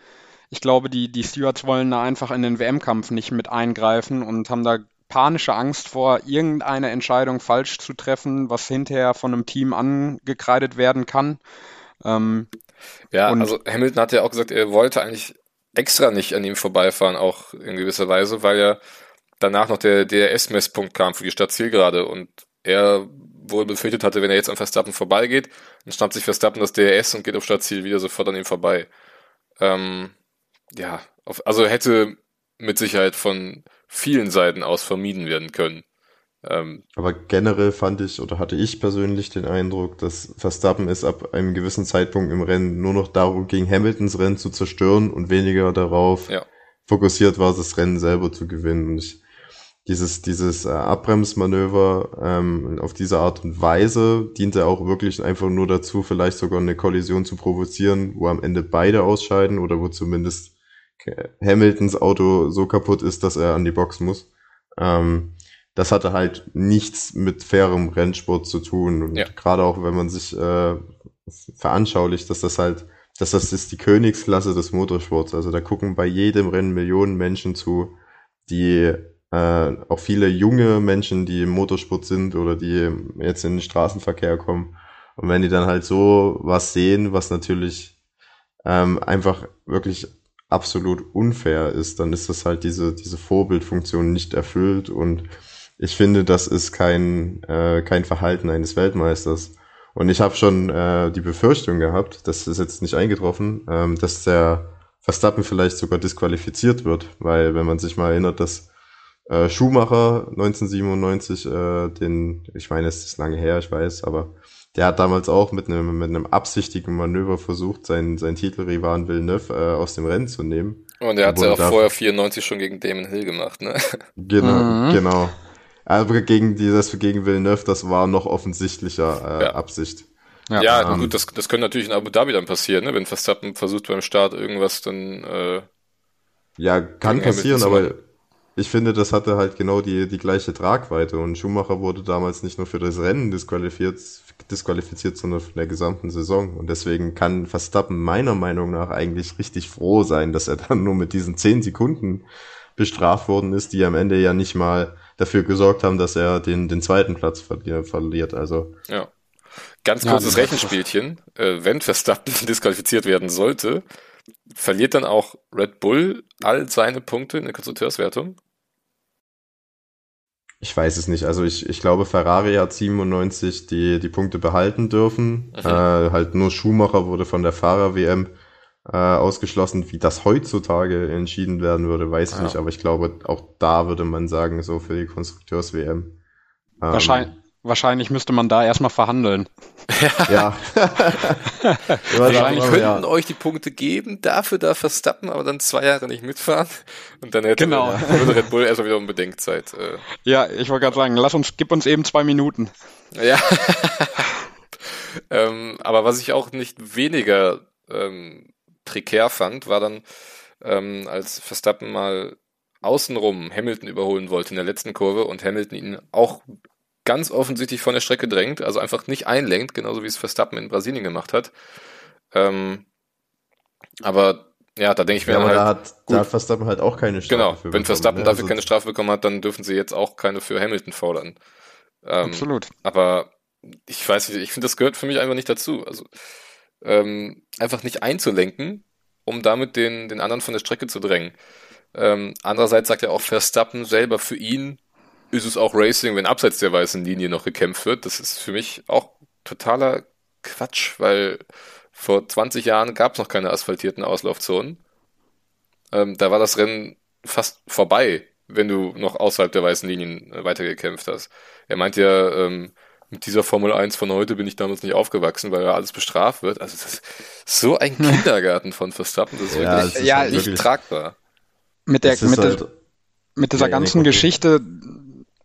ich glaube, die, die Stewards wollen da einfach in den WM-Kampf nicht mit eingreifen und haben da panische Angst vor, irgendeine Entscheidung falsch zu treffen, was hinterher von einem Team angekreidet werden kann. Ähm, ja, also Hamilton hat ja auch gesagt, er wollte eigentlich extra nicht an ihm vorbeifahren, auch in gewisser Weise, weil ja danach noch der DRS-Messpunkt kam für die Stadt Zielgerade und er wohl befürchtet hatte, wenn er jetzt an Verstappen vorbeigeht, dann schnappt sich Verstappen das DRS und geht auf Stadtziel wieder sofort an ihm vorbei. Ähm, ja, auf, also hätte mit Sicherheit von vielen Seiten aus vermieden werden können. Ähm, Aber generell fand ich oder hatte ich persönlich den Eindruck, dass Verstappen es ab einem gewissen Zeitpunkt im Rennen nur noch darum ging, Hamiltons Rennen zu zerstören und weniger darauf ja. fokussiert war, das Rennen selber zu gewinnen. Und ich, dieses, dieses äh, Abbremsmanöver ähm, auf diese Art und Weise diente auch wirklich einfach nur dazu, vielleicht sogar eine Kollision zu provozieren, wo am Ende beide ausscheiden oder wo zumindest Hamiltons Auto so kaputt ist, dass er an die Box muss. Ähm, das hatte halt nichts mit fairem Rennsport zu tun. Und ja. gerade auch, wenn man sich äh, veranschaulicht, dass das halt, dass das ist die Königsklasse des Motorsports. Also da gucken bei jedem Rennen Millionen Menschen zu, die äh, auch viele junge Menschen, die im Motorsport sind oder die jetzt in den Straßenverkehr kommen. Und wenn die dann halt so was sehen, was natürlich ähm, einfach wirklich absolut unfair ist, dann ist das halt diese, diese Vorbildfunktion nicht erfüllt und ich finde, das ist kein, äh, kein Verhalten eines Weltmeisters. Und ich habe schon äh, die Befürchtung gehabt, das ist jetzt nicht eingetroffen, ähm, dass der Verstappen vielleicht sogar disqualifiziert wird, weil wenn man sich mal erinnert, dass äh, Schumacher 1997 äh, den, ich meine, es ist lange her, ich weiß, aber der hat damals auch mit einem, mit einem absichtigen Manöver versucht, seinen, seinen Titelrivalen Villeneuve äh, aus dem Rennen zu nehmen. Und er hat ja auch vorher 94 schon gegen Damon Hill gemacht, ne? Genau, mhm. genau. Aber gegen die, das gegen Villeneuve, das war noch offensichtlicher äh, ja. Absicht. Ja, ja ähm, gut, das, das könnte natürlich in Abu Dhabi dann passieren, ne? wenn Verstappen versucht beim Start irgendwas dann. Äh, ja, kann passieren, aber ich finde, das hatte halt genau die, die gleiche Tragweite und Schumacher wurde damals nicht nur für das Rennen disqualifiziert, disqualifiziert, sondern von der gesamten Saison. Und deswegen kann Verstappen meiner Meinung nach eigentlich richtig froh sein, dass er dann nur mit diesen zehn Sekunden bestraft worden ist, die am Ende ja nicht mal dafür gesorgt haben, dass er den, den zweiten Platz verliert. Also ja. Ganz kurzes ja, Rechenspielchen. Äh, wenn Verstappen disqualifiziert werden sollte, verliert dann auch Red Bull all seine Punkte in der Konstrukteurswertung? Ich weiß es nicht. Also ich, ich glaube, Ferrari hat 97 die, die Punkte behalten dürfen. Mhm. Äh, halt nur Schumacher wurde von der Fahrer-WM äh, ausgeschlossen. Wie das heutzutage entschieden werden würde, weiß ich ja. nicht. Aber ich glaube, auch da würde man sagen, so für die Konstrukteurs-WM. Ähm, Wahrscheinlich, Wahrscheinlich müsste man da erstmal verhandeln. ja. Wahrscheinlich könnten ja. euch die Punkte geben, dafür da Verstappen, aber dann zwei Jahre nicht mitfahren. Und dann hätte genau. würde Red Bull erstmal wieder um Bedenkzeit. Äh. Ja, ich wollte gerade sagen, lass uns, gib uns eben zwei Minuten. Ja. ähm, aber was ich auch nicht weniger ähm, prekär fand, war dann, ähm, als Verstappen mal außenrum Hamilton überholen wollte in der letzten Kurve und Hamilton ihn auch ganz offensichtlich von der Strecke drängt, also einfach nicht einlenkt, genauso wie es Verstappen in Brasilien gemacht hat. Ähm, aber ja, da denke ich mir ja, halt. Da hat, gut, da hat Verstappen halt auch keine Strafe. Genau, wenn bekommen, Verstappen ne? dafür also keine Strafe bekommen hat, dann dürfen sie jetzt auch keine für Hamilton fordern. Ähm, Absolut. Aber ich weiß nicht, ich finde, das gehört für mich einfach nicht dazu. Also ähm, einfach nicht einzulenken, um damit den, den anderen von der Strecke zu drängen. Ähm, andererseits sagt ja auch Verstappen selber für ihn ist es auch Racing, wenn abseits der weißen Linie noch gekämpft wird. Das ist für mich auch totaler Quatsch, weil vor 20 Jahren gab es noch keine asphaltierten Auslaufzonen. Ähm, da war das Rennen fast vorbei, wenn du noch außerhalb der weißen Linien äh, weitergekämpft hast. Er meint ja, ähm, mit dieser Formel 1 von heute bin ich damals nicht aufgewachsen, weil ja alles bestraft wird. Also das ist so ein Kindergarten von Verstappen, das ist ja, wirklich, das ist ja, nicht wirklich tragbar. Mit der, mit, halt, der, mit dieser ja, ganzen Geschichte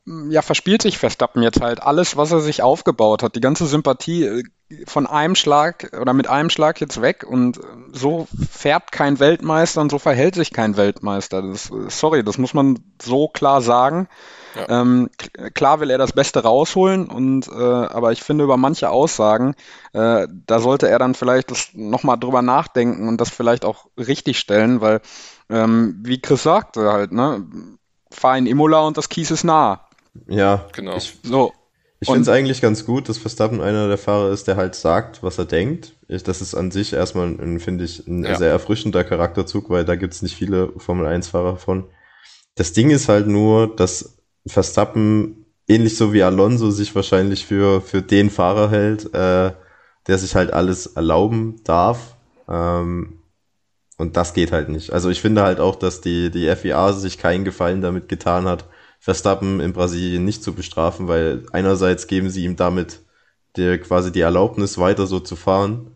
ja, verspielt sich Verstappen jetzt halt alles, was er sich aufgebaut hat. Die ganze Sympathie äh, von einem Schlag oder mit einem Schlag jetzt weg und äh, so fährt kein Weltmeister und so verhält sich kein Weltmeister. Das, äh, sorry, das muss man so klar sagen. Ja. Ähm, klar will er das Beste rausholen und äh, aber ich finde über manche Aussagen, äh, da sollte er dann vielleicht das nochmal drüber nachdenken und das vielleicht auch richtig stellen, weil ähm, wie Chris sagte halt, ne, fahr in Imola und das Kies ist nah. Ja, genau. Ich, so. Ich finde es eigentlich ganz gut, dass Verstappen einer der Fahrer ist, der halt sagt, was er denkt. Ich, das ist an sich erstmal, finde ich, ein ja. sehr erfrischender Charakterzug, weil da gibt es nicht viele Formel-1-Fahrer von. Das Ding ist halt nur, dass Verstappen ähnlich so wie Alonso sich wahrscheinlich für, für den Fahrer hält, äh, der sich halt alles erlauben darf. Ähm, und das geht halt nicht. Also ich finde halt auch, dass die, die FIA sich keinen Gefallen damit getan hat, Verstappen in Brasilien nicht zu bestrafen, weil einerseits geben sie ihm damit der quasi die Erlaubnis, weiter so zu fahren.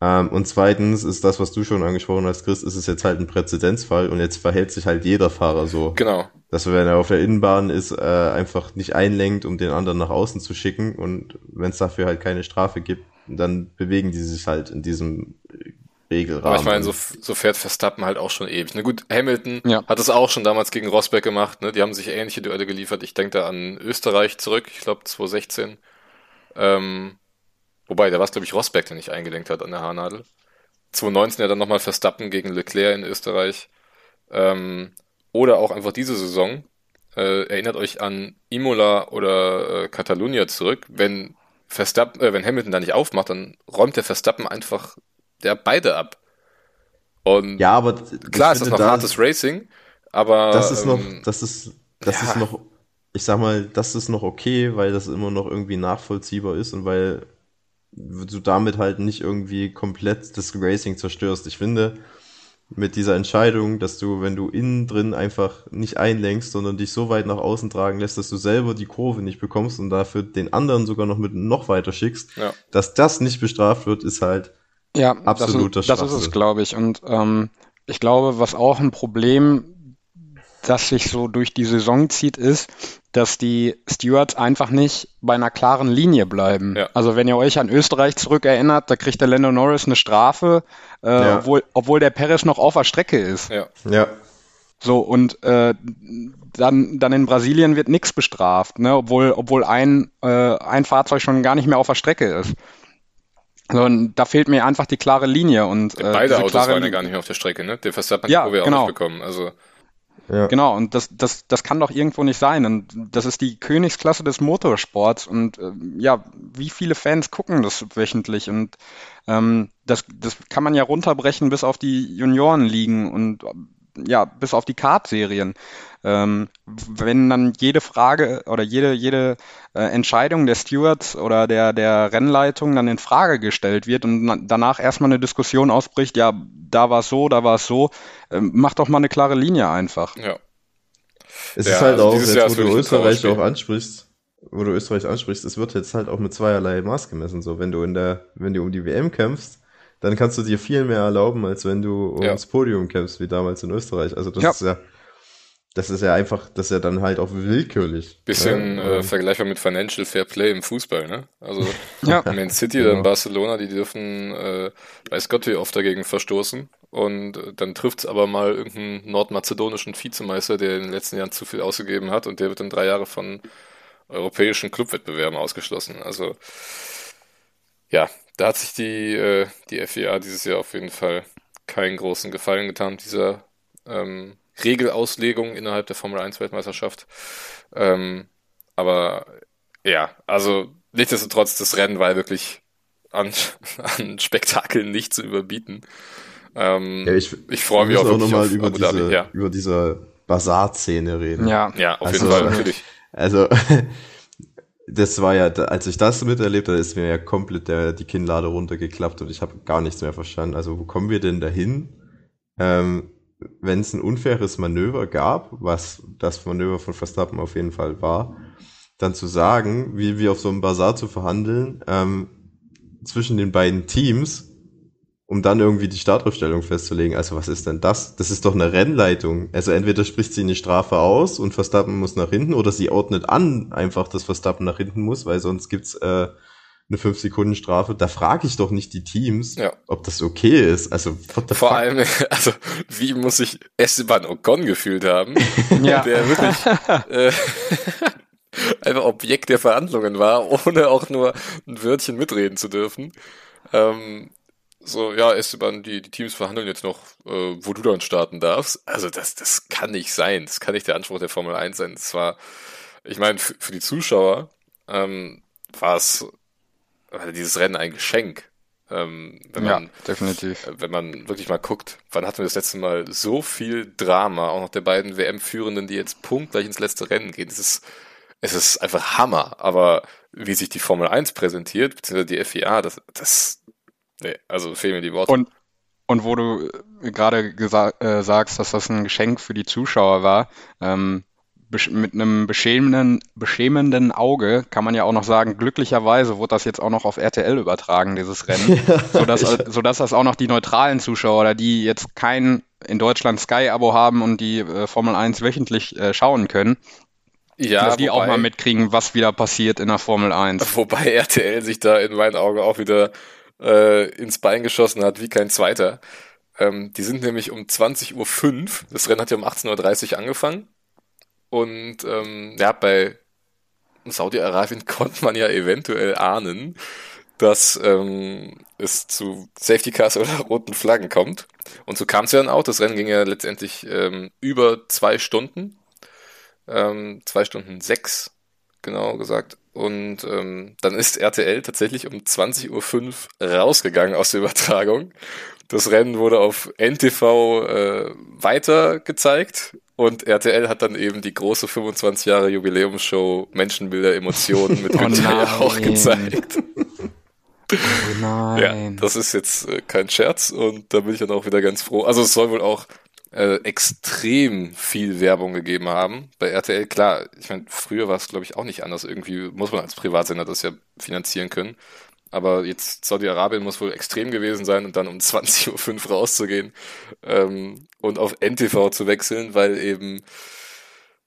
Ähm, und zweitens ist das, was du schon angesprochen hast, Chris, ist es jetzt halt ein Präzedenzfall und jetzt verhält sich halt jeder Fahrer so. Genau. Dass wenn er auf der Innenbahn ist, äh, einfach nicht einlenkt, um den anderen nach außen zu schicken und wenn es dafür halt keine Strafe gibt, dann bewegen die sich halt in diesem Regelrahmen. Aber ich meine, so, so fährt Verstappen halt auch schon ewig. Na gut, Hamilton ja. hat es auch schon damals gegen Rosberg gemacht. Ne? Die haben sich ähnliche Duelle geliefert. Ich denke da an Österreich zurück, ich glaube 2016. Ähm, wobei, da war es, glaube ich, Rosberg, der nicht eingelenkt hat an der Haarnadel. 2019 ja dann nochmal Verstappen gegen Leclerc in Österreich. Ähm, oder auch einfach diese Saison. Äh, erinnert euch an Imola oder äh, Catalunya zurück. Wenn Verstappen, äh, wenn Hamilton da nicht aufmacht, dann räumt der Verstappen einfach der beide ab. Und ja, aber klar ist das noch da, hartes Racing, aber das ist noch, ähm, das ist, das ja. ist noch, ich sag mal, das ist noch okay, weil das immer noch irgendwie nachvollziehbar ist und weil du damit halt nicht irgendwie komplett das Racing zerstörst. Ich finde, mit dieser Entscheidung, dass du, wenn du innen drin einfach nicht einlenkst, sondern dich so weit nach außen tragen lässt, dass du selber die Kurve nicht bekommst und dafür den anderen sogar noch mit noch weiter schickst, ja. dass das nicht bestraft wird, ist halt ja, absoluter das ist, das ist es, glaube ich. Und ähm, ich glaube, was auch ein Problem, das sich so durch die Saison zieht, ist, dass die Stewards einfach nicht bei einer klaren Linie bleiben. Ja. Also wenn ihr euch an Österreich zurückerinnert, da kriegt der Lando Norris eine Strafe, äh, ja. obwohl, obwohl der Perez noch auf der Strecke ist. Ja. ja. So, und äh, dann, dann in Brasilien wird nichts bestraft, ne? obwohl, obwohl ein, äh, ein Fahrzeug schon gar nicht mehr auf der Strecke ist. So, und da fehlt mir einfach die klare Linie und äh, beide Autos waren ja gar nicht mehr auf der Strecke, ne? Der Verstappen ja, wir genau. auch nicht bekommen. Also ja. Genau, und das, das, das kann doch irgendwo nicht sein. Und das ist die Königsklasse des Motorsports. Und äh, ja, wie viele Fans gucken das wöchentlich? Und ähm, das, das kann man ja runterbrechen bis auf die Juniorenligen und ja, bis auf die Kart-Serien. Ähm, wenn dann jede Frage oder jede, jede äh, Entscheidung der Stewards oder der, der Rennleitung dann in Frage gestellt wird und danach erstmal eine Diskussion ausbricht, ja, da war es so, da war es so, ähm, mach doch mal eine klare Linie einfach. Ja. Es ja, ist halt also auch, jetzt, wo du Österreich auch ansprichst, wo du Österreich ansprichst, es wird jetzt halt auch mit zweierlei Maß gemessen. So, wenn du in der, wenn du um die WM kämpfst, dann kannst du dir viel mehr erlauben, als wenn du ums ja. Podium kämpfst, wie damals in Österreich. Also das ja. ist ja, das ist ja einfach, das ist ja dann halt auch willkürlich. Bisschen ne? äh, vergleichbar mit Financial Fair Play im Fußball, ne? Also ja. Man City oder genau. Barcelona, die dürfen, äh, weiß Gott wie oft dagegen verstoßen. Und äh, dann trifft's aber mal irgendeinen nordmazedonischen Vizemeister, der in den letzten Jahren zu viel ausgegeben hat und der wird dann drei Jahre von europäischen Clubwettbewerben ausgeschlossen. Also ja, da hat sich die, äh, die FIA dieses Jahr auf jeden Fall keinen großen Gefallen getan, dieser ähm, Regelauslegung innerhalb der Formel 1 Weltmeisterschaft. Ähm, aber ja, also nichtsdestotrotz, das Rennen war wirklich an, an Spektakeln nicht zu überbieten. Ähm, ja, ich, ich freue mich auch, auch nochmal über, diese, ja. über diese Bazar-Szene reden. Ja, ja auf also, jeden Fall, natürlich. Also, das war ja, als ich das miterlebt habe, ist mir ja komplett der, die Kinnlade runtergeklappt und ich habe gar nichts mehr verstanden. Also wo kommen wir denn dahin, ähm, wenn es ein unfaires Manöver gab, was das Manöver von Verstappen auf jeden Fall war, dann zu sagen, wie wir auf so einem Bazar zu verhandeln, ähm, zwischen den beiden Teams, um dann irgendwie die Startaufstellung festzulegen. Also was ist denn das? Das ist doch eine Rennleitung. Also entweder spricht sie eine Strafe aus und Verstappen muss nach hinten oder sie ordnet an einfach, dass Verstappen nach hinten muss, weil sonst gibt's äh, eine 5 Sekunden Strafe. Da frage ich doch nicht die Teams, ja. ob das okay ist. Also what the vor fuck? allem, also wie muss sich Esteban Ocon gefühlt haben, ja. der wirklich äh, einfach Objekt der Verhandlungen war, ohne auch nur ein Wörtchen mitreden zu dürfen. Ähm, so, ja, Esteban, die, die Teams verhandeln jetzt noch, äh, wo du dann starten darfst. Also das, das kann nicht sein. Das kann nicht der Anspruch der Formel 1 sein. Das war, ich meine, für die Zuschauer ähm, war es war dieses Rennen ein Geschenk. Ähm, wenn man, ja, definitiv. Äh, wenn man wirklich mal guckt, wann hatten wir das letzte Mal so viel Drama, auch noch der beiden WM-Führenden, die jetzt punktgleich ins letzte Rennen gehen. Es ist, es ist einfach Hammer. Aber wie sich die Formel 1 präsentiert, beziehungsweise die FIA, das, das, Nee, also fehlen mir die Worte. Und, und wo du gerade äh, sagst, dass das ein Geschenk für die Zuschauer war, ähm, mit einem beschämenden, beschämenden Auge kann man ja auch noch sagen, glücklicherweise wurde das jetzt auch noch auf RTL übertragen, dieses Rennen, ja, sodass, sodass das auch noch die neutralen Zuschauer oder die jetzt kein in Deutschland Sky-Abo haben und die äh, Formel 1 wöchentlich äh, schauen können, ja, dass die wobei, auch mal mitkriegen, was wieder passiert in der Formel 1. Wobei RTL sich da in meinen Augen auch wieder äh, ins Bein geschossen hat, wie kein zweiter. Ähm, die sind nämlich um 20.05 Uhr, das Rennen hat ja um 18.30 Uhr angefangen. Und ähm, ja, bei Saudi-Arabien konnte man ja eventuell ahnen, dass ähm, es zu Safety Cars oder roten Flaggen kommt. Und so kam es ja dann auch. Das Rennen ging ja letztendlich ähm, über zwei Stunden. Ähm, zwei Stunden sechs, genau gesagt. Und ähm, dann ist RTL tatsächlich um 20.05 Uhr rausgegangen aus der Übertragung. Das Rennen wurde auf NTV äh, weiter gezeigt und RTL hat dann eben die große 25 Jahre Jubiläumsshow Menschenbilder, Emotionen mit Günther oh auch gezeigt. Oh nein. Ja, das ist jetzt äh, kein Scherz und da bin ich dann auch wieder ganz froh. Also es soll wohl auch äh, extrem viel Werbung gegeben haben. Bei RTL, klar, ich meine, früher war es, glaube ich, auch nicht anders. Irgendwie muss man als Privatsender das ja finanzieren können. Aber jetzt Saudi-Arabien muss wohl extrem gewesen sein und dann um 20.05 Uhr rauszugehen ähm, und auf NTV zu wechseln, weil eben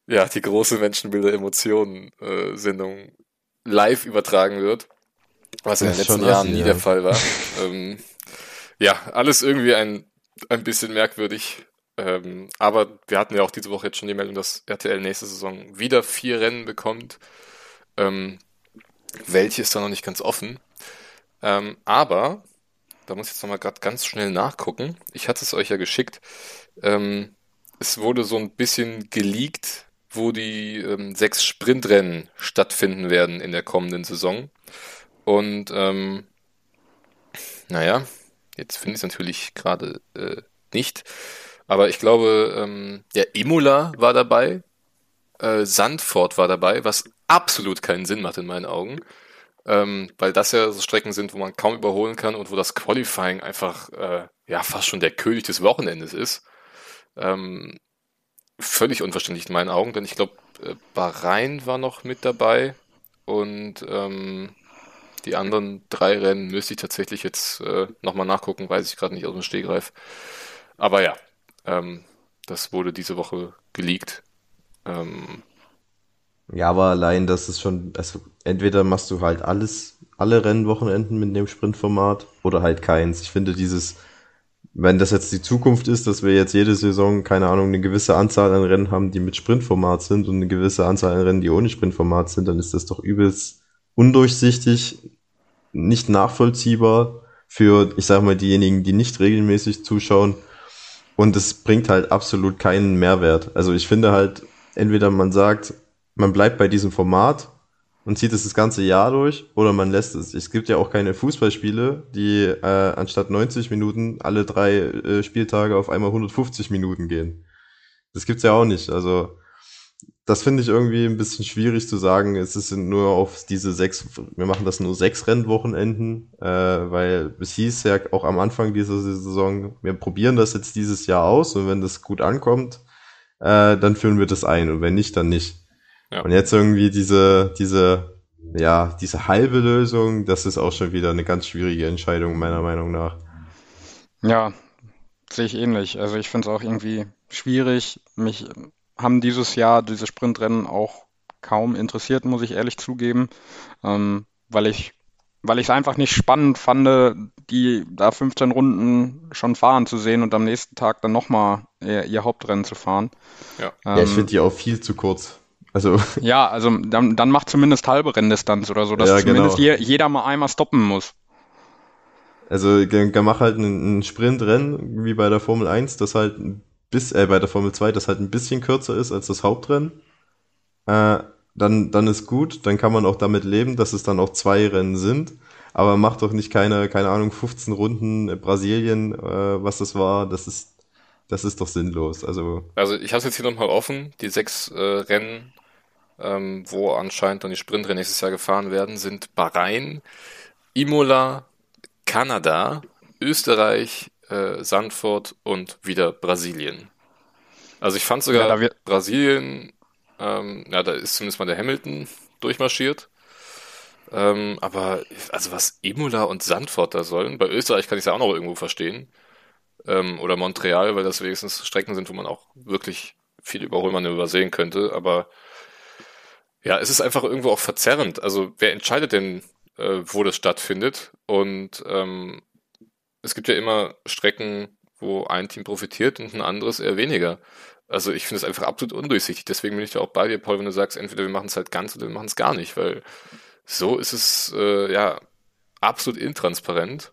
ja die große Menschenbilder Emotionen äh, live übertragen wird, was in den letzten Jahren nie ja. der Fall war. ähm, ja, alles irgendwie ein, ein bisschen merkwürdig. Ähm, aber wir hatten ja auch diese Woche jetzt schon die Meldung, dass RTL nächste Saison wieder vier Rennen bekommt. Ähm, welche ist da noch nicht ganz offen. Ähm, aber, da muss ich jetzt nochmal gerade ganz schnell nachgucken. Ich hatte es euch ja geschickt. Ähm, es wurde so ein bisschen geleakt, wo die ähm, sechs Sprintrennen stattfinden werden in der kommenden Saison. Und ähm, naja, jetzt finde ich es natürlich gerade äh, nicht. Aber ich glaube, ähm, ja, Imola war dabei, äh, Sandford war dabei, was absolut keinen Sinn macht in meinen Augen. Ähm, weil das ja so Strecken sind, wo man kaum überholen kann und wo das Qualifying einfach äh, ja fast schon der König des Wochenendes ist. Ähm, völlig unverständlich in meinen Augen, denn ich glaube, äh, Bahrain war noch mit dabei und ähm, die anderen drei Rennen müsste ich tatsächlich jetzt äh, nochmal nachgucken, weiß ich gerade nicht aus dem Stegreif. Aber ja, ähm, das wurde diese Woche geleakt. Ähm, ja, aber allein, das ist schon, also entweder machst du halt alles, alle Rennwochenenden mit dem Sprintformat oder halt keins. Ich finde dieses, wenn das jetzt die Zukunft ist, dass wir jetzt jede Saison, keine Ahnung, eine gewisse Anzahl an Rennen haben, die mit Sprintformat sind und eine gewisse Anzahl an Rennen, die ohne Sprintformat sind, dann ist das doch übelst undurchsichtig, nicht nachvollziehbar für, ich sag mal, diejenigen, die nicht regelmäßig zuschauen und es bringt halt absolut keinen Mehrwert. Also ich finde halt, entweder man sagt, man bleibt bei diesem Format und zieht es das ganze Jahr durch oder man lässt es. Es gibt ja auch keine Fußballspiele, die äh, anstatt 90 Minuten alle drei äh, Spieltage auf einmal 150 Minuten gehen. Das gibt's ja auch nicht. Also das finde ich irgendwie ein bisschen schwierig zu sagen, es sind nur auf diese sechs, wir machen das nur sechs Rennwochenenden, äh, weil es hieß ja auch am Anfang dieser Saison, wir probieren das jetzt dieses Jahr aus und wenn das gut ankommt, äh, dann führen wir das ein und wenn nicht, dann nicht. Ja. Und jetzt irgendwie diese, diese, ja, diese halbe Lösung, das ist auch schon wieder eine ganz schwierige Entscheidung, meiner Meinung nach. Ja, sehe ich ähnlich. Also ich finde es auch irgendwie schwierig, mich haben dieses Jahr diese Sprintrennen auch kaum interessiert, muss ich ehrlich zugeben, ähm, weil ich weil ich es einfach nicht spannend fand, die da 15 Runden schon fahren zu sehen und am nächsten Tag dann nochmal ihr, ihr Hauptrennen zu fahren. Ja, ähm, ja ich finde die auch viel zu kurz. Also ja, also dann, dann macht zumindest halbe Renndistanz oder so, dass ja, zumindest genau. je, jeder mal einmal stoppen muss. Also mach halt einen Sprintrennen wie bei der Formel 1, das halt bis, äh, bei der Formel 2, das halt ein bisschen kürzer ist als das Hauptrennen, äh, dann, dann ist gut, dann kann man auch damit leben, dass es dann auch zwei Rennen sind. Aber macht doch nicht keine, keine Ahnung, 15 Runden Brasilien, äh, was das war, das ist, das ist doch sinnlos. Also, also ich habe jetzt hier nochmal offen, die sechs äh, Rennen, ähm, wo anscheinend dann die Sprintrennen nächstes Jahr gefahren werden, sind Bahrain, Imola, Kanada, Österreich, äh, Sandford und wieder Brasilien. Also ich fand sogar ja, Brasilien Ähm, ja, da ist zumindest mal der Hamilton durchmarschiert. Ähm, aber also was Imola und Sandford da sollen, bei Österreich kann ich es ja auch noch irgendwo verstehen. Ähm, oder Montreal, weil das wenigstens Strecken sind, wo man auch wirklich viel Überholmanöver sehen könnte. Aber ja, es ist einfach irgendwo auch verzerrend. Also wer entscheidet denn, äh, wo das stattfindet? Und ähm, es gibt ja immer Strecken, wo ein Team profitiert und ein anderes eher weniger. Also ich finde es einfach absolut undurchsichtig. Deswegen bin ich da auch bei dir, Paul, wenn du sagst, entweder wir machen es halt ganz oder wir machen es gar nicht, weil so ist es äh, ja absolut intransparent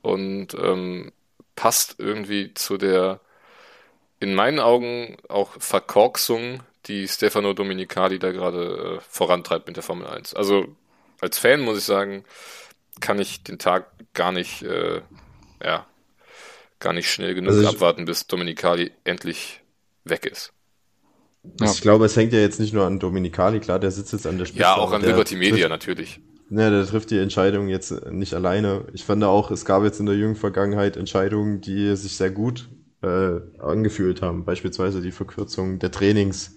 und ähm, passt irgendwie zu der in meinen Augen auch Verkorksung, die Stefano Dominicali da gerade äh, vorantreibt mit der Formel 1. Also als Fan muss ich sagen, kann ich den Tag gar nicht, äh, ja, gar nicht schnell genug also abwarten, bis Dominicali endlich weg ist. Ja. Ich glaube, es hängt ja jetzt nicht nur an Dominicali, klar, der sitzt jetzt an der Spitze. Ja, auch an Liberty Media natürlich. Ne, der trifft die Entscheidung jetzt nicht alleine. Ich fand auch, es gab jetzt in der jungen Vergangenheit Entscheidungen, die sich sehr gut äh, angefühlt haben. Beispielsweise die Verkürzung der Trainings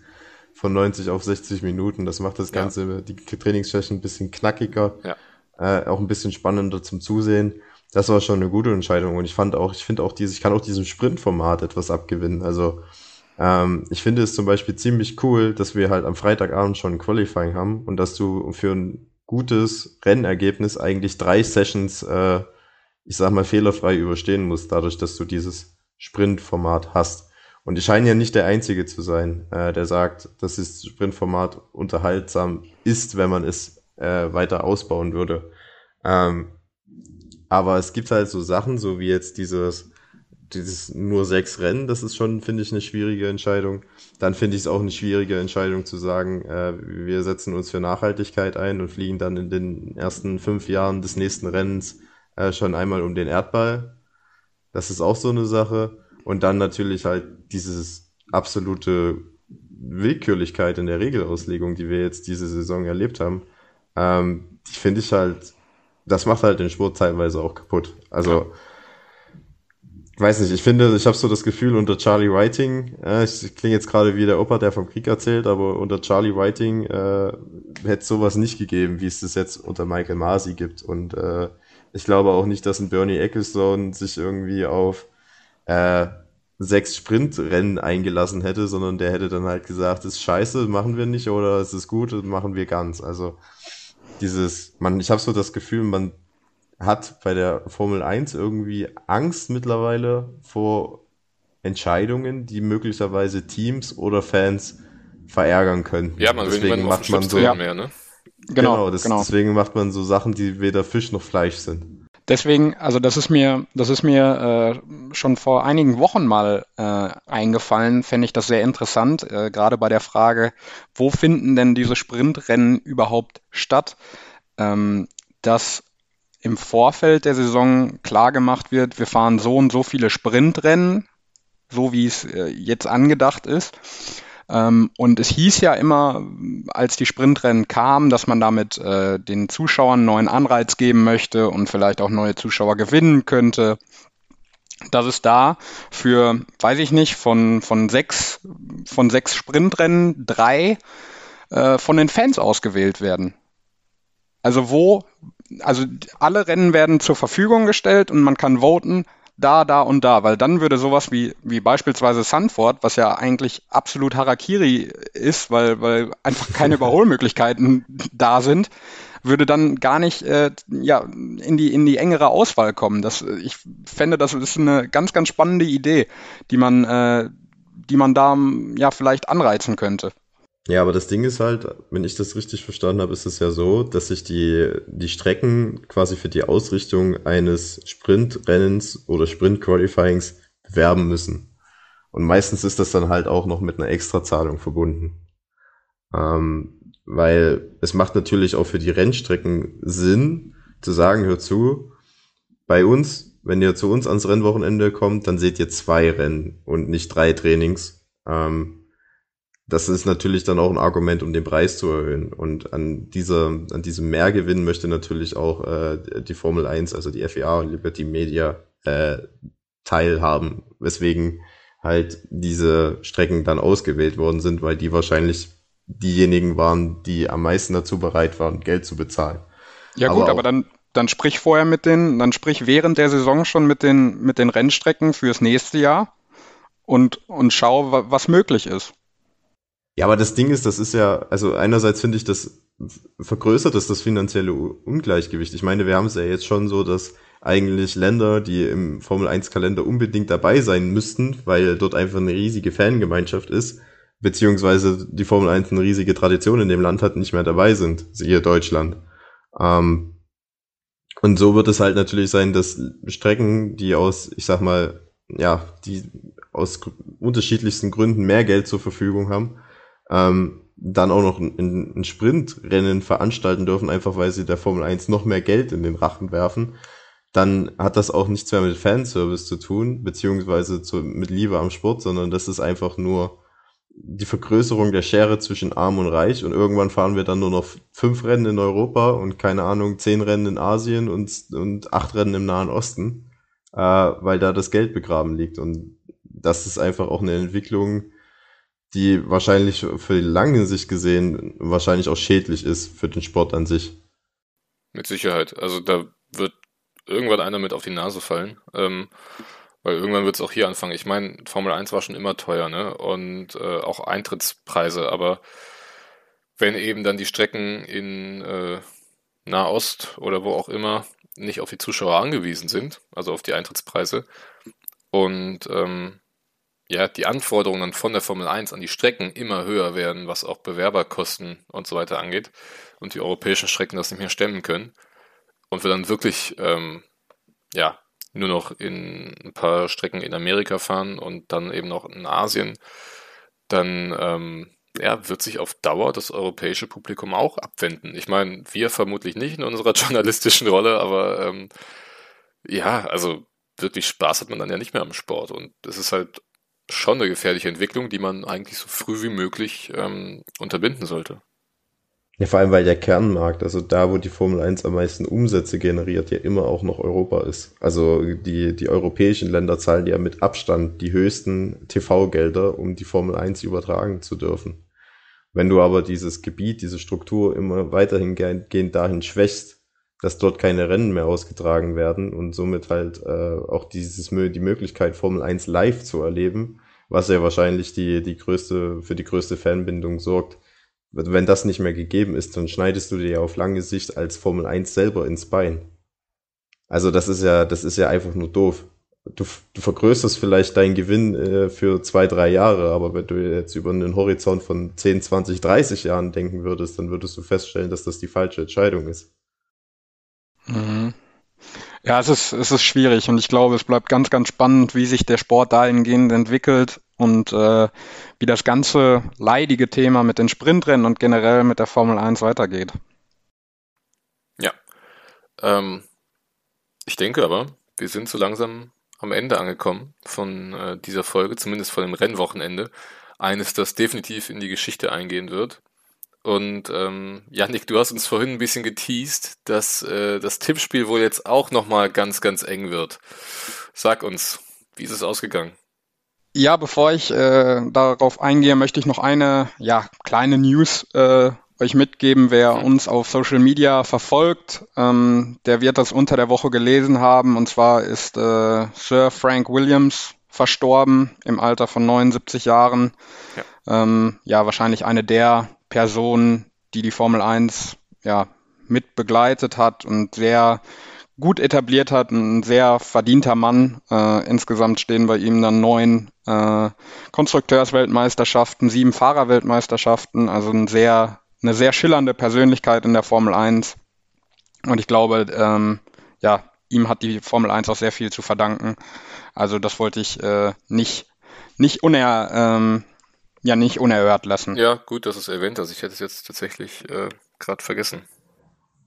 von 90 auf 60 Minuten. Das macht das Ganze, ja. die Trainingssession ein bisschen knackiger, ja. äh, auch ein bisschen spannender zum Zusehen. Das war schon eine gute Entscheidung. Und ich fand auch, ich finde auch dieses, ich kann auch diesem Sprintformat etwas abgewinnen. Also ähm, ich finde es zum Beispiel ziemlich cool, dass wir halt am Freitagabend schon ein Qualifying haben und dass du für ein gutes Rennergebnis eigentlich drei Sessions, äh, ich sag mal, fehlerfrei überstehen musst, dadurch, dass du dieses Sprintformat hast. Und ich scheine ja nicht der Einzige zu sein, äh, der sagt, dass das Sprintformat unterhaltsam ist, wenn man es äh, weiter ausbauen würde. Ähm, aber es gibt halt so Sachen, so wie jetzt dieses dieses nur sechs Rennen, das ist schon, finde ich, eine schwierige Entscheidung. Dann finde ich es auch eine schwierige Entscheidung zu sagen, äh, wir setzen uns für Nachhaltigkeit ein und fliegen dann in den ersten fünf Jahren des nächsten Rennens äh, schon einmal um den Erdball. Das ist auch so eine Sache. Und dann natürlich halt dieses absolute Willkürlichkeit in der Regelauslegung, die wir jetzt diese Saison erlebt haben. Ähm, die finde ich halt, das macht halt den Sport teilweise auch kaputt. Also weiß nicht, ich finde, ich habe so das Gefühl unter Charlie Whiting, äh, ich klinge jetzt gerade wie der Opa, der vom Krieg erzählt, aber unter Charlie Whiting äh, hätte sowas nicht gegeben, wie es das jetzt unter Michael Masi gibt. Und äh, ich glaube auch nicht, dass ein Bernie Ecclestone sich irgendwie auf äh, sechs Sprintrennen eingelassen hätte, sondern der hätte dann halt gesagt, ist scheiße, machen wir nicht, oder es ist gut, machen wir ganz. Also dieses, man, ich habe so das Gefühl, man hat bei der Formel 1 irgendwie Angst mittlerweile vor Entscheidungen, die möglicherweise Teams oder Fans verärgern können. Ja, man deswegen will macht man so mehr, ne? Genau, genau, das, genau, deswegen macht man so Sachen, die weder Fisch noch Fleisch sind. Deswegen, also das ist mir, das ist mir äh, schon vor einigen Wochen mal äh, eingefallen, fände ich das sehr interessant, äh, gerade bei der Frage, wo finden denn diese Sprintrennen überhaupt statt? Ähm, dass im Vorfeld der Saison klar gemacht wird, wir fahren so und so viele Sprintrennen, so wie es äh, jetzt angedacht ist. Ähm, und es hieß ja immer, als die Sprintrennen kamen, dass man damit äh, den Zuschauern neuen Anreiz geben möchte und vielleicht auch neue Zuschauer gewinnen könnte. Dass es da für, weiß ich nicht, von, von sechs, von sechs Sprintrennen drei äh, von den Fans ausgewählt werden. Also wo also alle Rennen werden zur Verfügung gestellt und man kann voten, da, da und da, weil dann würde sowas wie, wie beispielsweise Sanford, was ja eigentlich absolut Harakiri ist, weil, weil einfach keine Überholmöglichkeiten da sind, würde dann gar nicht äh, ja, in, die, in die engere Auswahl kommen. Das, ich fände, das ist eine ganz, ganz spannende Idee, die man, äh, die man da ja vielleicht anreizen könnte. Ja, aber das Ding ist halt, wenn ich das richtig verstanden habe, ist es ja so, dass sich die, die Strecken quasi für die Ausrichtung eines Sprintrennens oder Sprint-Qualifyings bewerben müssen. Und meistens ist das dann halt auch noch mit einer Extrazahlung verbunden. Ähm, weil es macht natürlich auch für die Rennstrecken Sinn, zu sagen, hör zu, bei uns, wenn ihr zu uns ans Rennwochenende kommt, dann seht ihr zwei Rennen und nicht drei Trainings. Ähm, das ist natürlich dann auch ein Argument, um den Preis zu erhöhen. Und an dieser, an diesem Mehrgewinn möchte natürlich auch äh, die Formel 1, also die FIA und Liberty Media äh, teilhaben, weswegen halt diese Strecken dann ausgewählt worden sind, weil die wahrscheinlich diejenigen waren, die am meisten dazu bereit waren, Geld zu bezahlen. Ja gut, aber, aber dann, dann sprich vorher mit den, dann sprich während der Saison schon mit den, mit den Rennstrecken fürs nächste Jahr und, und schau, was möglich ist. Ja, aber das Ding ist, das ist ja, also einerseits finde ich, das vergrößert es das finanzielle Ungleichgewicht. Ich meine, wir haben es ja jetzt schon so, dass eigentlich Länder, die im Formel 1 Kalender unbedingt dabei sein müssten, weil dort einfach eine riesige Fangemeinschaft ist, beziehungsweise die Formel 1 eine riesige Tradition in dem Land hat, nicht mehr dabei sind, siehe Deutschland. Ähm, und so wird es halt natürlich sein, dass Strecken, die aus, ich sag mal, ja, die aus unterschiedlichsten Gründen mehr Geld zur Verfügung haben, ähm, dann auch noch ein, ein Sprintrennen veranstalten dürfen, einfach weil sie der Formel 1 noch mehr Geld in den Rachen werfen, dann hat das auch nichts mehr mit Fanservice zu tun, beziehungsweise zu, mit Liebe am Sport, sondern das ist einfach nur die Vergrößerung der Schere zwischen Arm und Reich. Und irgendwann fahren wir dann nur noch fünf Rennen in Europa und keine Ahnung, zehn Rennen in Asien und, und acht Rennen im Nahen Osten, äh, weil da das Geld begraben liegt. Und das ist einfach auch eine Entwicklung, die wahrscheinlich für die lange Sicht gesehen wahrscheinlich auch schädlich ist für den Sport an sich. Mit Sicherheit. Also da wird irgendwann einer mit auf die Nase fallen. Ähm, weil irgendwann wird es auch hier anfangen. Ich meine, Formel 1 war schon immer teuer, ne? Und äh, auch Eintrittspreise, aber wenn eben dann die Strecken in äh, Nahost oder wo auch immer nicht auf die Zuschauer angewiesen sind, also auf die Eintrittspreise, und ähm, ja, die Anforderungen von der Formel 1 an die Strecken immer höher werden, was auch Bewerberkosten und so weiter angeht, und die europäischen Strecken das nicht mehr stemmen können, und wir dann wirklich ähm, ja, nur noch in ein paar Strecken in Amerika fahren und dann eben noch in Asien, dann ähm, ja, wird sich auf Dauer das europäische Publikum auch abwenden. Ich meine, wir vermutlich nicht in unserer journalistischen Rolle, aber ähm, ja, also wirklich Spaß hat man dann ja nicht mehr am Sport. Und das ist halt schon eine gefährliche Entwicklung, die man eigentlich so früh wie möglich ähm, unterbinden sollte. Ja, vor allem, weil der Kernmarkt, also da, wo die Formel 1 am meisten Umsätze generiert, ja immer auch noch Europa ist. Also die, die europäischen Länder zahlen ja mit Abstand die höchsten TV-Gelder, um die Formel 1 übertragen zu dürfen. Wenn du aber dieses Gebiet, diese Struktur immer weiterhin gehend dahin schwächst, dass dort keine Rennen mehr ausgetragen werden und somit halt äh, auch dieses die Möglichkeit Formel 1 live zu erleben, was ja wahrscheinlich die die größte für die größte Fanbindung sorgt, wenn das nicht mehr gegeben ist, dann schneidest du dir ja auf lange Sicht als Formel 1 selber ins Bein. Also das ist ja, das ist ja einfach nur doof. Du, du vergrößerst vielleicht deinen Gewinn äh, für zwei, drei Jahre, aber wenn du jetzt über einen Horizont von 10, 20, 30 Jahren denken würdest, dann würdest du feststellen, dass das die falsche Entscheidung ist. Mhm. Ja, es ist, es ist schwierig und ich glaube, es bleibt ganz, ganz spannend, wie sich der Sport dahingehend entwickelt und äh, wie das ganze leidige Thema mit den Sprintrennen und generell mit der Formel 1 weitergeht. Ja. Ähm, ich denke aber, wir sind so langsam am Ende angekommen von äh, dieser Folge, zumindest von dem Rennwochenende. Eines, das definitiv in die Geschichte eingehen wird. Und ähm, Janik, du hast uns vorhin ein bisschen geteased, dass äh, das Tippspiel wohl jetzt auch nochmal ganz, ganz eng wird. Sag uns, wie ist es ausgegangen? Ja, bevor ich äh, darauf eingehe, möchte ich noch eine ja, kleine News äh, euch mitgeben. Wer mhm. uns auf Social Media verfolgt, ähm, der wird das unter der Woche gelesen haben. Und zwar ist äh, Sir Frank Williams verstorben im Alter von 79 Jahren. Ja, ähm, ja wahrscheinlich eine der Person, die die Formel 1 ja, mit begleitet hat und sehr gut etabliert hat, ein sehr verdienter Mann. Äh, insgesamt stehen bei ihm dann neun äh, Konstrukteursweltmeisterschaften, sieben Fahrerweltmeisterschaften, also ein sehr, eine sehr schillernde Persönlichkeit in der Formel 1. Und ich glaube, ähm, ja, ihm hat die Formel 1 auch sehr viel zu verdanken. Also das wollte ich äh, nicht, nicht uner, ähm, ja nicht unerhört lassen. Ja, gut, dass es erwähnt hast. Ich hätte es jetzt tatsächlich äh, gerade vergessen.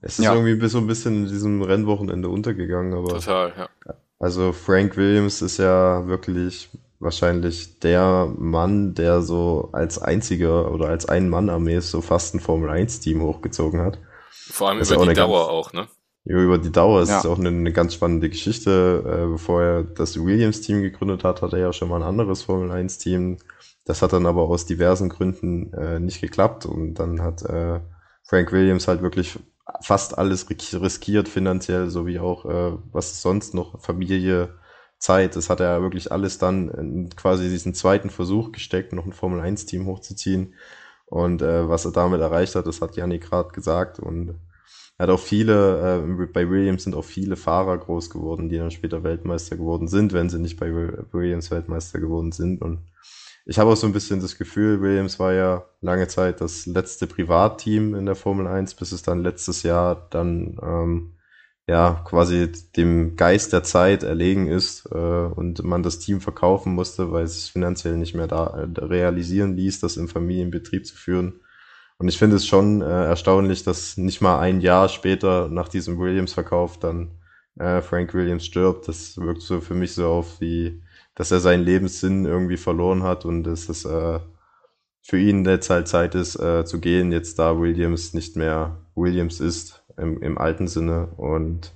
Es ist ja. irgendwie so ein bisschen in diesem Rennwochenende untergegangen, aber. Total, ja. Also Frank Williams ist ja wirklich wahrscheinlich der Mann, der so als einziger oder als Ein-Mann-Armee so fast ein Formel-1-Team hochgezogen hat. Vor allem über die Dauer ganz, auch, ne? Ja, über die Dauer ist ja. es auch eine, eine, ganz spannende Geschichte. Äh, bevor er das Williams-Team gegründet hat, hat er ja schon mal ein anderes Formel-1-Team das hat dann aber aus diversen Gründen äh, nicht geklappt und dann hat äh, Frank Williams halt wirklich fast alles riskiert finanziell, sowie auch äh, was sonst noch Familie, Zeit. Das hat er wirklich alles dann in quasi diesen zweiten Versuch gesteckt, noch ein Formel 1 Team hochzuziehen. Und äh, was er damit erreicht hat, das hat Janik gerade gesagt. Und er hat auch viele, äh, bei Williams sind auch viele Fahrer groß geworden, die dann später Weltmeister geworden sind, wenn sie nicht bei Williams Weltmeister geworden sind. Und ich habe auch so ein bisschen das Gefühl, Williams war ja lange Zeit das letzte Privatteam in der Formel 1, bis es dann letztes Jahr dann ähm, ja quasi dem Geist der Zeit erlegen ist äh, und man das Team verkaufen musste, weil es finanziell nicht mehr da äh, realisieren ließ, das im Familienbetrieb zu führen. Und ich finde es schon äh, erstaunlich, dass nicht mal ein Jahr später nach diesem Williams-Verkauf dann äh, Frank Williams stirbt. Das wirkt so für mich so auf wie dass er seinen Lebenssinn irgendwie verloren hat und dass es äh, für ihn jetzt halt Zeit ist äh, zu gehen, jetzt da Williams nicht mehr Williams ist im, im alten Sinne. Und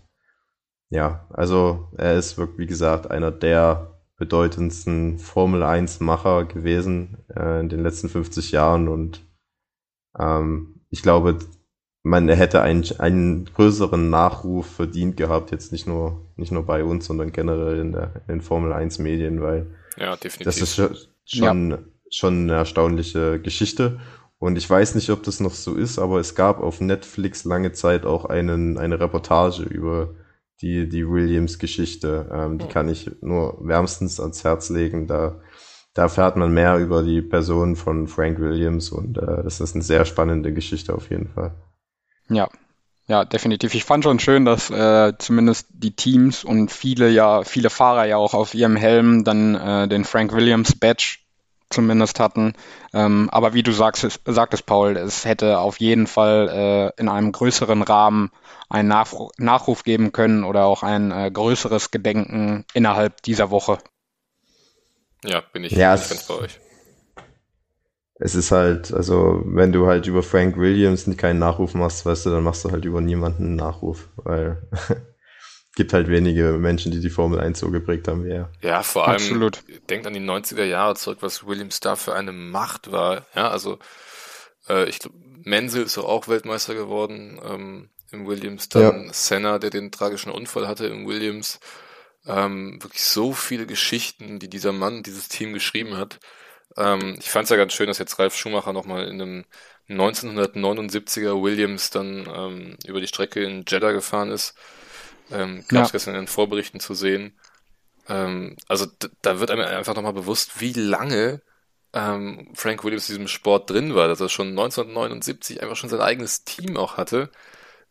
ja, also er ist wirklich, wie gesagt, einer der bedeutendsten Formel 1 Macher gewesen äh, in den letzten 50 Jahren und ähm, ich glaube, man hätte einen, einen größeren Nachruf verdient gehabt, jetzt nicht nur, nicht nur bei uns, sondern generell in, der, in den Formel 1 Medien, weil ja, definitiv. das ist schon, ja. schon eine erstaunliche Geschichte. Und ich weiß nicht, ob das noch so ist, aber es gab auf Netflix lange Zeit auch einen, eine Reportage über die, die Williams-Geschichte. Ähm, die kann ich nur wärmstens ans Herz legen. Da, da erfährt man mehr über die Person von Frank Williams und äh, das ist eine sehr spannende Geschichte auf jeden Fall. Ja, ja, definitiv. Ich fand schon schön, dass äh, zumindest die Teams und viele ja, viele Fahrer ja auch auf ihrem Helm dann äh, den Frank Williams Badge zumindest hatten. Ähm, aber wie du sagst, es, sagtest, Paul, es hätte auf jeden Fall äh, in einem größeren Rahmen einen Nachruf, Nachruf geben können oder auch ein äh, größeres Gedenken innerhalb dieser Woche. Ja, bin ich, ja, bin ich ganz bei euch es ist halt, also wenn du halt über Frank Williams keinen Nachruf machst, weißt du, dann machst du halt über niemanden einen Nachruf, weil gibt halt wenige Menschen, die die Formel 1 so geprägt haben wie er. Ja, vor allem Absolut. denkt an die 90er Jahre zurück, was Williams da für eine Macht war. Ja, also äh, ich glaube, Menzel ist auch Weltmeister geworden ähm, im Williams, dann ja. Senna, der den tragischen Unfall hatte im Williams. Ähm, wirklich so viele Geschichten, die dieser Mann, dieses Team geschrieben hat. Ähm, ich fand es ja ganz schön, dass jetzt Ralf Schumacher nochmal in einem 1979er Williams dann ähm, über die Strecke in Jeddah gefahren ist. Ähm, Gab es ja. gestern in den Vorberichten zu sehen. Ähm, also da wird einem einfach nochmal bewusst, wie lange ähm, Frank Williams in diesem Sport drin war, dass er schon 1979 einfach schon sein eigenes Team auch hatte.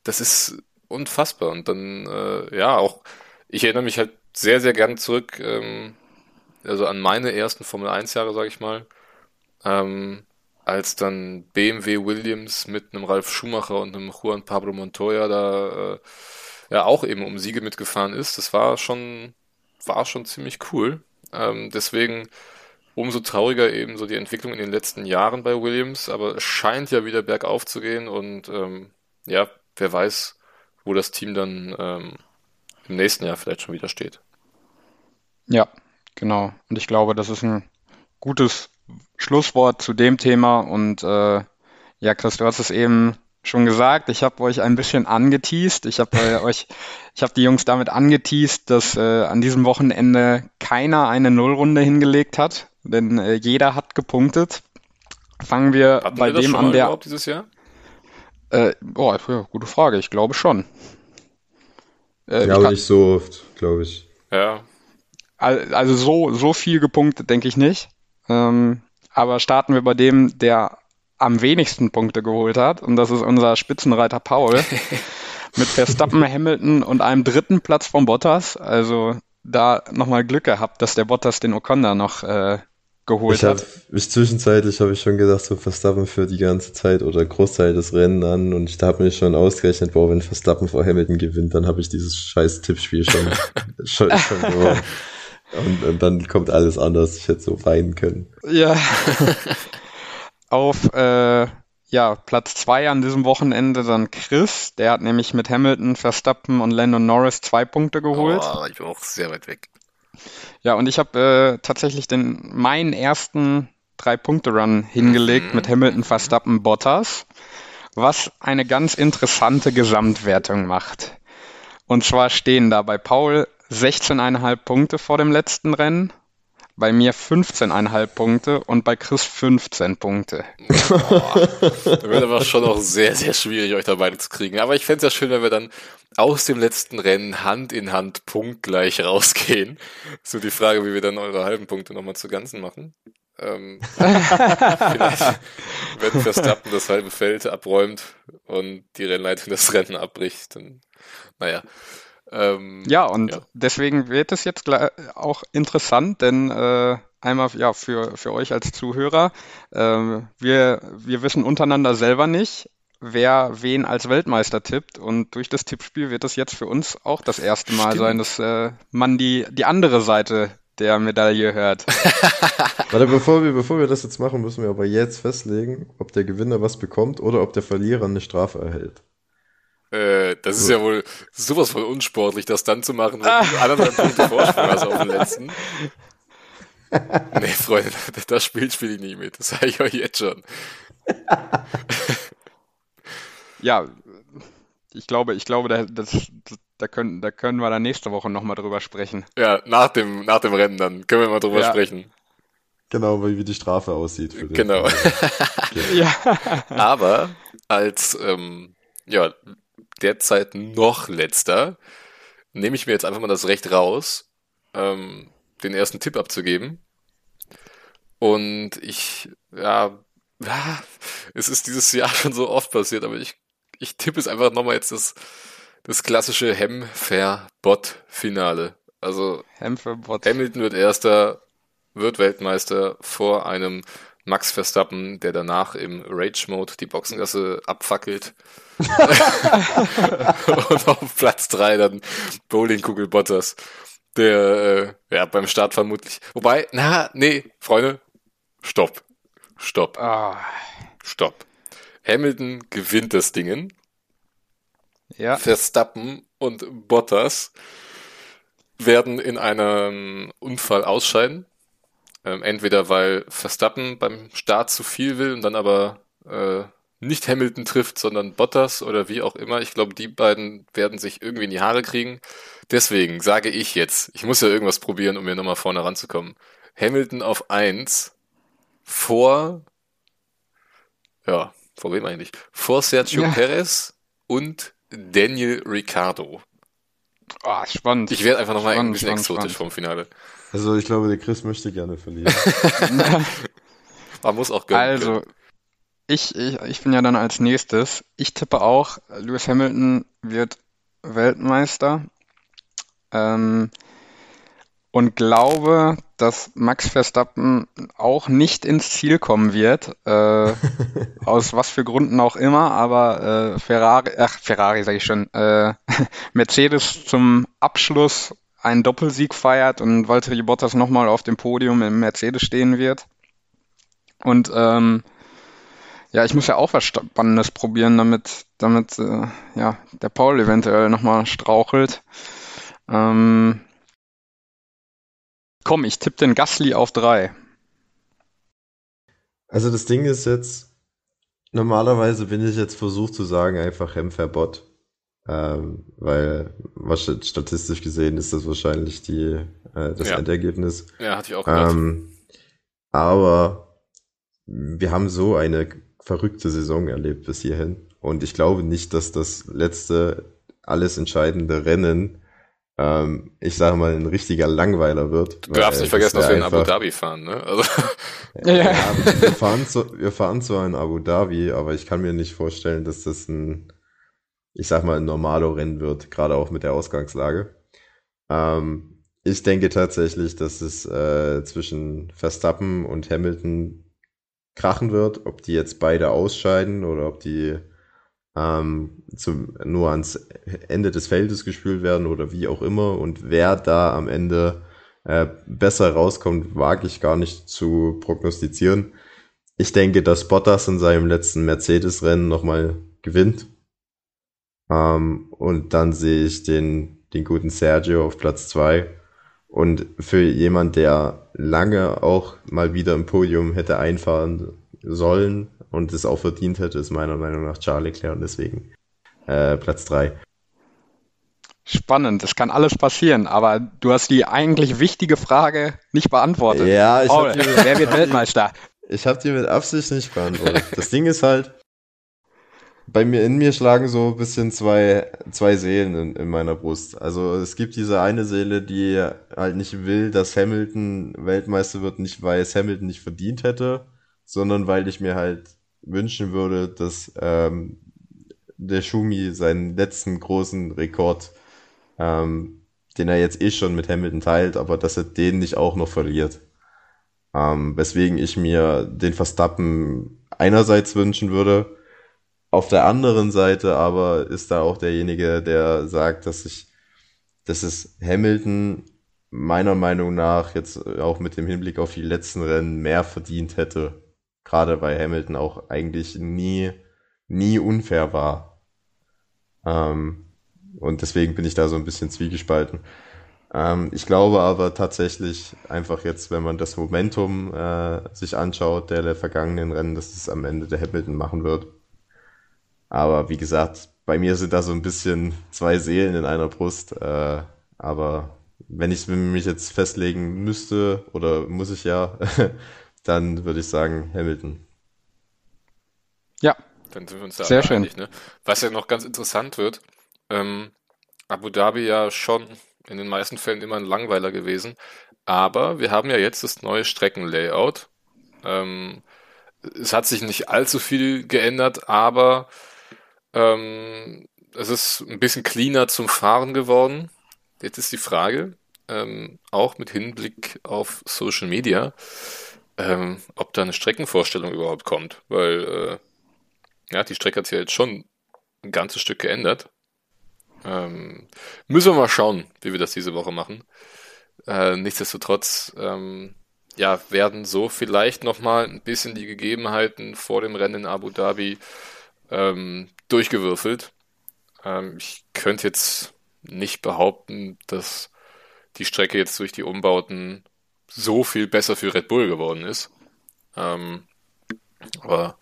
Das ist unfassbar. Und dann, äh, ja, auch, ich erinnere mich halt sehr, sehr gern zurück, ähm, also an meine ersten Formel 1 Jahre, sage ich mal, ähm, als dann BMW Williams mit einem Ralf Schumacher und einem Juan Pablo Montoya da äh, ja auch eben um Siege mitgefahren ist. Das war schon war schon ziemlich cool. Ähm, deswegen umso trauriger eben so die Entwicklung in den letzten Jahren bei Williams, aber es scheint ja wieder bergauf zu gehen und ähm, ja, wer weiß, wo das Team dann ähm, im nächsten Jahr vielleicht schon wieder steht. Ja, Genau. Und ich glaube, das ist ein gutes Schlusswort zu dem Thema. Und äh, ja, Chris, du hast es eben schon gesagt. Ich habe euch ein bisschen angeteased. Ich habe äh, euch, ich habe die Jungs damit angeteased, dass äh, an diesem Wochenende keiner eine Nullrunde hingelegt hat, denn äh, jeder hat gepunktet. Fangen wir Hatten bei wir dem an, der dieses Jahr. Äh, boah, ja, gute Frage. Ich glaube schon. Äh, ja, aber nicht so oft, glaube ich. Ja, also so, so viel gepunktet denke ich nicht. Ähm, aber starten wir bei dem, der am wenigsten Punkte geholt hat. Und das ist unser Spitzenreiter Paul. mit Verstappen, Hamilton und einem dritten Platz von Bottas. Also da nochmal Glück gehabt, dass der Bottas den Ocon da noch äh, geholt ich hab, hat. Ich zwischenzeitlich habe ich schon gedacht, so Verstappen für die ganze Zeit oder Großteil des Rennen an und ich habe mir schon ausgerechnet, boah, wenn Verstappen vor Hamilton gewinnt, dann habe ich dieses scheiß Tippspiel schon, schon, schon gewonnen. Und, und, dann kommt alles anders. Ich hätte so weinen können. Ja. Auf äh, ja, Platz zwei an diesem Wochenende dann Chris. Der hat nämlich mit Hamilton, Verstappen und Landon Norris zwei Punkte geholt. Oh, ich bin auch sehr weit weg. Ja, und ich habe äh, tatsächlich den meinen ersten Drei-Punkte-Run hingelegt mhm. mit Hamilton, Verstappen, Bottas, was eine ganz interessante Gesamtwertung macht. Und zwar stehen da bei Paul 16,5 Punkte vor dem letzten Rennen, bei mir 15,5 Punkte und bei Chris 15 Punkte. Boah, wird aber schon auch sehr, sehr schwierig, euch da beide zu kriegen. Aber ich fände es ja schön, wenn wir dann aus dem letzten Rennen Hand in Hand punktgleich rausgehen. So die Frage, wie wir dann eure halben Punkte nochmal zu Ganzen machen. Ähm, wenn Verstappen das halbe Feld abräumt und die Rennleitung das Rennen abbricht, dann, naja. Ähm, ja, und ja. deswegen wird es jetzt auch interessant, denn äh, einmal ja für, für euch als Zuhörer, äh, wir, wir wissen untereinander selber nicht, wer wen als Weltmeister tippt. Und durch das Tippspiel wird es jetzt für uns auch das erste Mal Stimmt. sein, dass äh, man die, die andere Seite der Medaille hört. Warte, bevor wir, bevor wir das jetzt machen, müssen wir aber jetzt festlegen, ob der Gewinner was bekommt oder ob der Verlierer eine Strafe erhält. Äh, das ist ja wohl sowas von unsportlich, das dann zu machen, wenn du anderthalb Punkte Vorsprung hast auf den letzten. Nee, Freunde, das Spiel spiele ich nicht mit. Das sage ich euch jetzt schon. ja, ich glaube, ich glaube, da, das, da, können, da können wir dann nächste Woche nochmal drüber sprechen. Ja, nach dem, nach dem Rennen dann können wir mal drüber ja. sprechen. Genau, wie die Strafe aussieht. Für den genau. ja. Aber als ähm, ja, derzeit noch letzter, nehme ich mir jetzt einfach mal das Recht raus, ähm, den ersten Tipp abzugeben. Und ich, ja, es ist dieses Jahr schon so oft passiert, aber ich, ich tippe es einfach nochmal jetzt das, das klassische Hem-Fair-Bot-Finale. Also Hamilton wird erster, wird Weltmeister vor einem Max Verstappen, der danach im Rage-Mode die Boxengasse abfackelt. und auf Platz drei dann Bowlingkugel Bottas, der äh, ja beim Start vermutlich. Wobei, na, nee, Freunde, stopp. Stopp. Ah. Stopp. Hamilton gewinnt das Dingen. Ja. Verstappen und Bottas werden in einem Unfall ausscheiden. Ähm, entweder weil Verstappen beim Start zu viel will und dann aber äh, nicht Hamilton trifft, sondern Bottas oder wie auch immer. Ich glaube, die beiden werden sich irgendwie in die Haare kriegen. Deswegen sage ich jetzt, ich muss ja irgendwas probieren, um mir nochmal vorne ranzukommen. Hamilton auf eins vor, ja, vor wem eigentlich? Vor Sergio ja. Perez und Daniel Ricciardo. Oh, spannend. Ich werde einfach nochmal ein bisschen spannend, exotisch spannend. vom Finale. Also ich glaube, der Chris möchte gerne verlieren. Man muss auch gönnen. Also, können. Ich, ich, ich bin ja dann als nächstes. Ich tippe auch, Lewis Hamilton wird Weltmeister. Ähm, und glaube, dass Max Verstappen auch nicht ins Ziel kommen wird. Äh, aus was für Gründen auch immer, aber äh, Ferrari, ach, Ferrari sage ich schon, äh, Mercedes zum Abschluss einen Doppelsieg feiert und Valtteri Bottas nochmal auf dem Podium im Mercedes stehen wird. Und ähm, ja, ich muss ja auch was Spannendes probieren, damit, damit äh, ja, der Paul eventuell nochmal strauchelt. Ähm, komm, ich tippe den Gasly auf drei. Also das Ding ist jetzt, normalerweise bin ich jetzt versucht zu sagen, einfach Hemverbot. Ähm, weil was statistisch gesehen ist das wahrscheinlich die, äh, das ja. Endergebnis. Ja, hatte ich auch gedacht. Ähm, aber wir haben so eine verrückte Saison erlebt bis hierhin. Und ich glaube nicht, dass das letzte, alles entscheidende Rennen, ähm, ich sage mal, ein richtiger Langweiler wird. Du darfst nicht vergessen, dass wir in Abu Dhabi fahren, ne? Also. ja, ja. wir, fahren zu, wir fahren zwar in Abu Dhabi, aber ich kann mir nicht vorstellen, dass das ein, ich sag mal, ein Normalo-Rennen wird, gerade auch mit der Ausgangslage. Ähm, ich denke tatsächlich, dass es äh, zwischen Verstappen und Hamilton krachen wird, ob die jetzt beide ausscheiden oder ob die ähm, zum, nur ans Ende des Feldes gespült werden oder wie auch immer. Und wer da am Ende äh, besser rauskommt, wage ich gar nicht zu prognostizieren. Ich denke, dass Bottas in seinem letzten Mercedes-Rennen nochmal gewinnt. Ähm, und dann sehe ich den, den guten Sergio auf Platz zwei Und für jemand, der lange auch mal wieder im Podium hätte einfahren sollen und es auch verdient hätte, ist meiner Meinung nach Charles Leclerc und deswegen äh, Platz 3. Spannend, es kann alles passieren, aber du hast die eigentlich wichtige Frage nicht beantwortet. Ja, ich Paul, die, wer wird Weltmeister? ich habe die mit Absicht nicht beantwortet. Das Ding ist halt, bei mir in mir schlagen so ein bisschen zwei, zwei Seelen in, in meiner Brust. Also es gibt diese eine Seele, die halt nicht will, dass Hamilton Weltmeister wird, nicht weil es Hamilton nicht verdient hätte, sondern weil ich mir halt wünschen würde, dass ähm, der Schumi seinen letzten großen Rekord, ähm, den er jetzt eh schon mit Hamilton teilt, aber dass er den nicht auch noch verliert. Ähm, weswegen ich mir den Verstappen einerseits wünschen würde, auf der anderen Seite aber ist da auch derjenige, der sagt, dass ich, dass es Hamilton meiner Meinung nach jetzt auch mit dem Hinblick auf die letzten Rennen mehr verdient hätte. Gerade weil Hamilton auch eigentlich nie, nie unfair war. Ähm, und deswegen bin ich da so ein bisschen zwiegespalten. Ähm, ich glaube aber tatsächlich einfach jetzt, wenn man das Momentum äh, sich anschaut, der der vergangenen Rennen, dass es am Ende der Hamilton machen wird. Aber wie gesagt, bei mir sind da so ein bisschen zwei Seelen in einer Brust. Äh, aber wenn ich mich jetzt festlegen müsste, oder muss ich ja, dann würde ich sagen Hamilton. Ja, Dann sind wir uns da Sehr schön. einig, ne? Was ja noch ganz interessant wird, ähm, Abu Dhabi ja schon in den meisten Fällen immer ein Langweiler gewesen, aber wir haben ja jetzt das neue Streckenlayout. Ähm, es hat sich nicht allzu viel geändert, aber ähm, es ist ein bisschen cleaner zum Fahren geworden. Jetzt ist die Frage, ähm, auch mit Hinblick auf Social Media, ähm, ob da eine Streckenvorstellung überhaupt kommt, weil äh, ja, die Strecke hat sich ja jetzt schon ein ganzes Stück geändert. Ähm, müssen wir mal schauen, wie wir das diese Woche machen. Äh, nichtsdestotrotz, ähm, ja, werden so vielleicht nochmal ein bisschen die Gegebenheiten vor dem Rennen in Abu Dhabi ähm, durchgewürfelt. Ähm, ich könnte jetzt nicht behaupten, dass die Strecke jetzt durch die Umbauten so viel besser für Red Bull geworden ist. Ähm, aber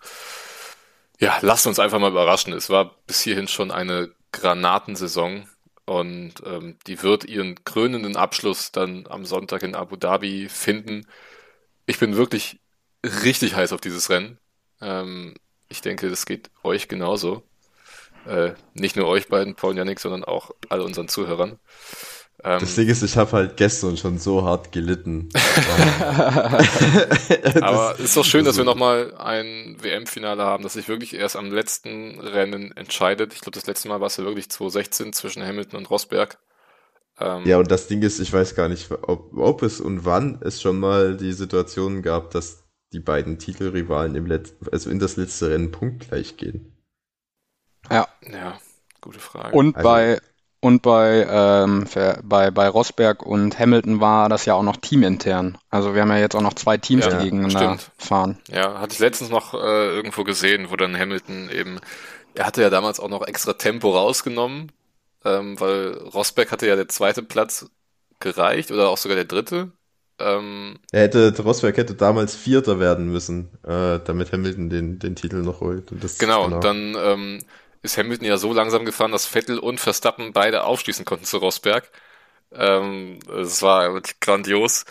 ja, lasst uns einfach mal überraschen. Es war bis hierhin schon eine Granatensaison und ähm, die wird ihren krönenden Abschluss dann am Sonntag in Abu Dhabi finden. Ich bin wirklich richtig heiß auf dieses Rennen. Ähm, ich denke, das geht euch genauso. Äh, nicht nur euch beiden, Paul und Yannick, sondern auch all unseren Zuhörern. Ähm, Das Ding ist, ich habe halt gestern schon so hart gelitten. Aber es ist doch schön, dass wir nochmal ein WM-Finale haben, das sich wirklich erst am letzten Rennen entscheidet. Ich glaube, das letzte Mal war es ja wirklich 2016 zwischen Hamilton und Rosberg. Ähm, Ja, und das Ding ist, ich weiß gar nicht, ob, ob es und wann es schon mal die Situation gab, dass die beiden Titelrivalen im Letz also in das letzte Rennen punktgleich gehen. Ja. ja, gute Frage. Und Also- bei und bei, ähm, für, bei, bei Rosberg und Hamilton war das ja auch noch teamintern. Also wir haben ja jetzt auch noch zwei Teams, Ja, die gegeneinander stimmt. fahren. Ja, hatte ich letztens noch äh, irgendwo gesehen, wo dann Hamilton eben, er hatte ja damals auch noch extra Tempo rausgenommen, ähm, weil Rosberg hatte ja der zweite Platz gereicht oder auch sogar der dritte. Ähm, Er hätte, Rosberg hätte damals Vierter werden müssen, äh, damit Hamilton den, den Titel noch holt. Und das, genau, und dann ähm, ist Hamilton ja so langsam gefahren, dass Vettel und Verstappen beide aufschließen konnten zu Rosberg. Ähm, es war wirklich grandios.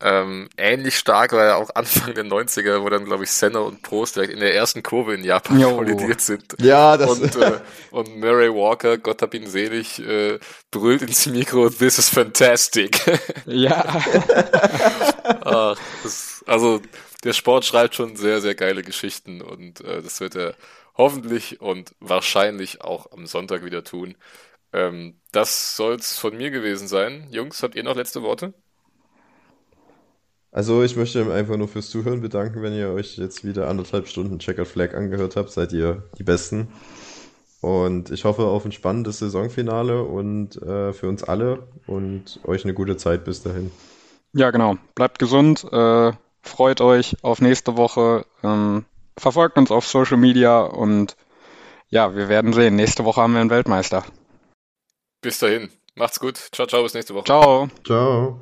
Ähm, ähnlich stark war ja auch Anfang der 90er, wo dann, glaube ich, Senna und Prost direkt in der ersten Kurve in Japan Jo. kollidiert sind. Ja, das, Und, äh, und Murray Walker, Gott hab ihn selig, äh, brüllt ins Mikro, this is fantastic. Ja, Ach, das, also der Sport schreibt schon sehr, sehr geile Geschichten und äh, das wird er hoffentlich und wahrscheinlich auch am Sonntag wieder tun. Ähm, das soll's von mir gewesen sein. Jungs, habt ihr noch letzte Worte? Also ich möchte einfach nur fürs Zuhören bedanken, wenn ihr euch jetzt wieder anderthalb Stunden Checkered Flag angehört habt, seid ihr die Besten. Und ich hoffe auf ein spannendes Saisonfinale und äh, für uns alle und euch eine gute Zeit bis dahin. ja genau. Bleibt gesund, äh, freut euch auf nächste Woche, ähm, verfolgt uns auf Social Media und ja, wir werden sehen. Nächste Woche haben wir einen Weltmeister. Bis dahin. Macht's gut. Ciao, ciao, bis nächste Woche. Ciao. Ciao.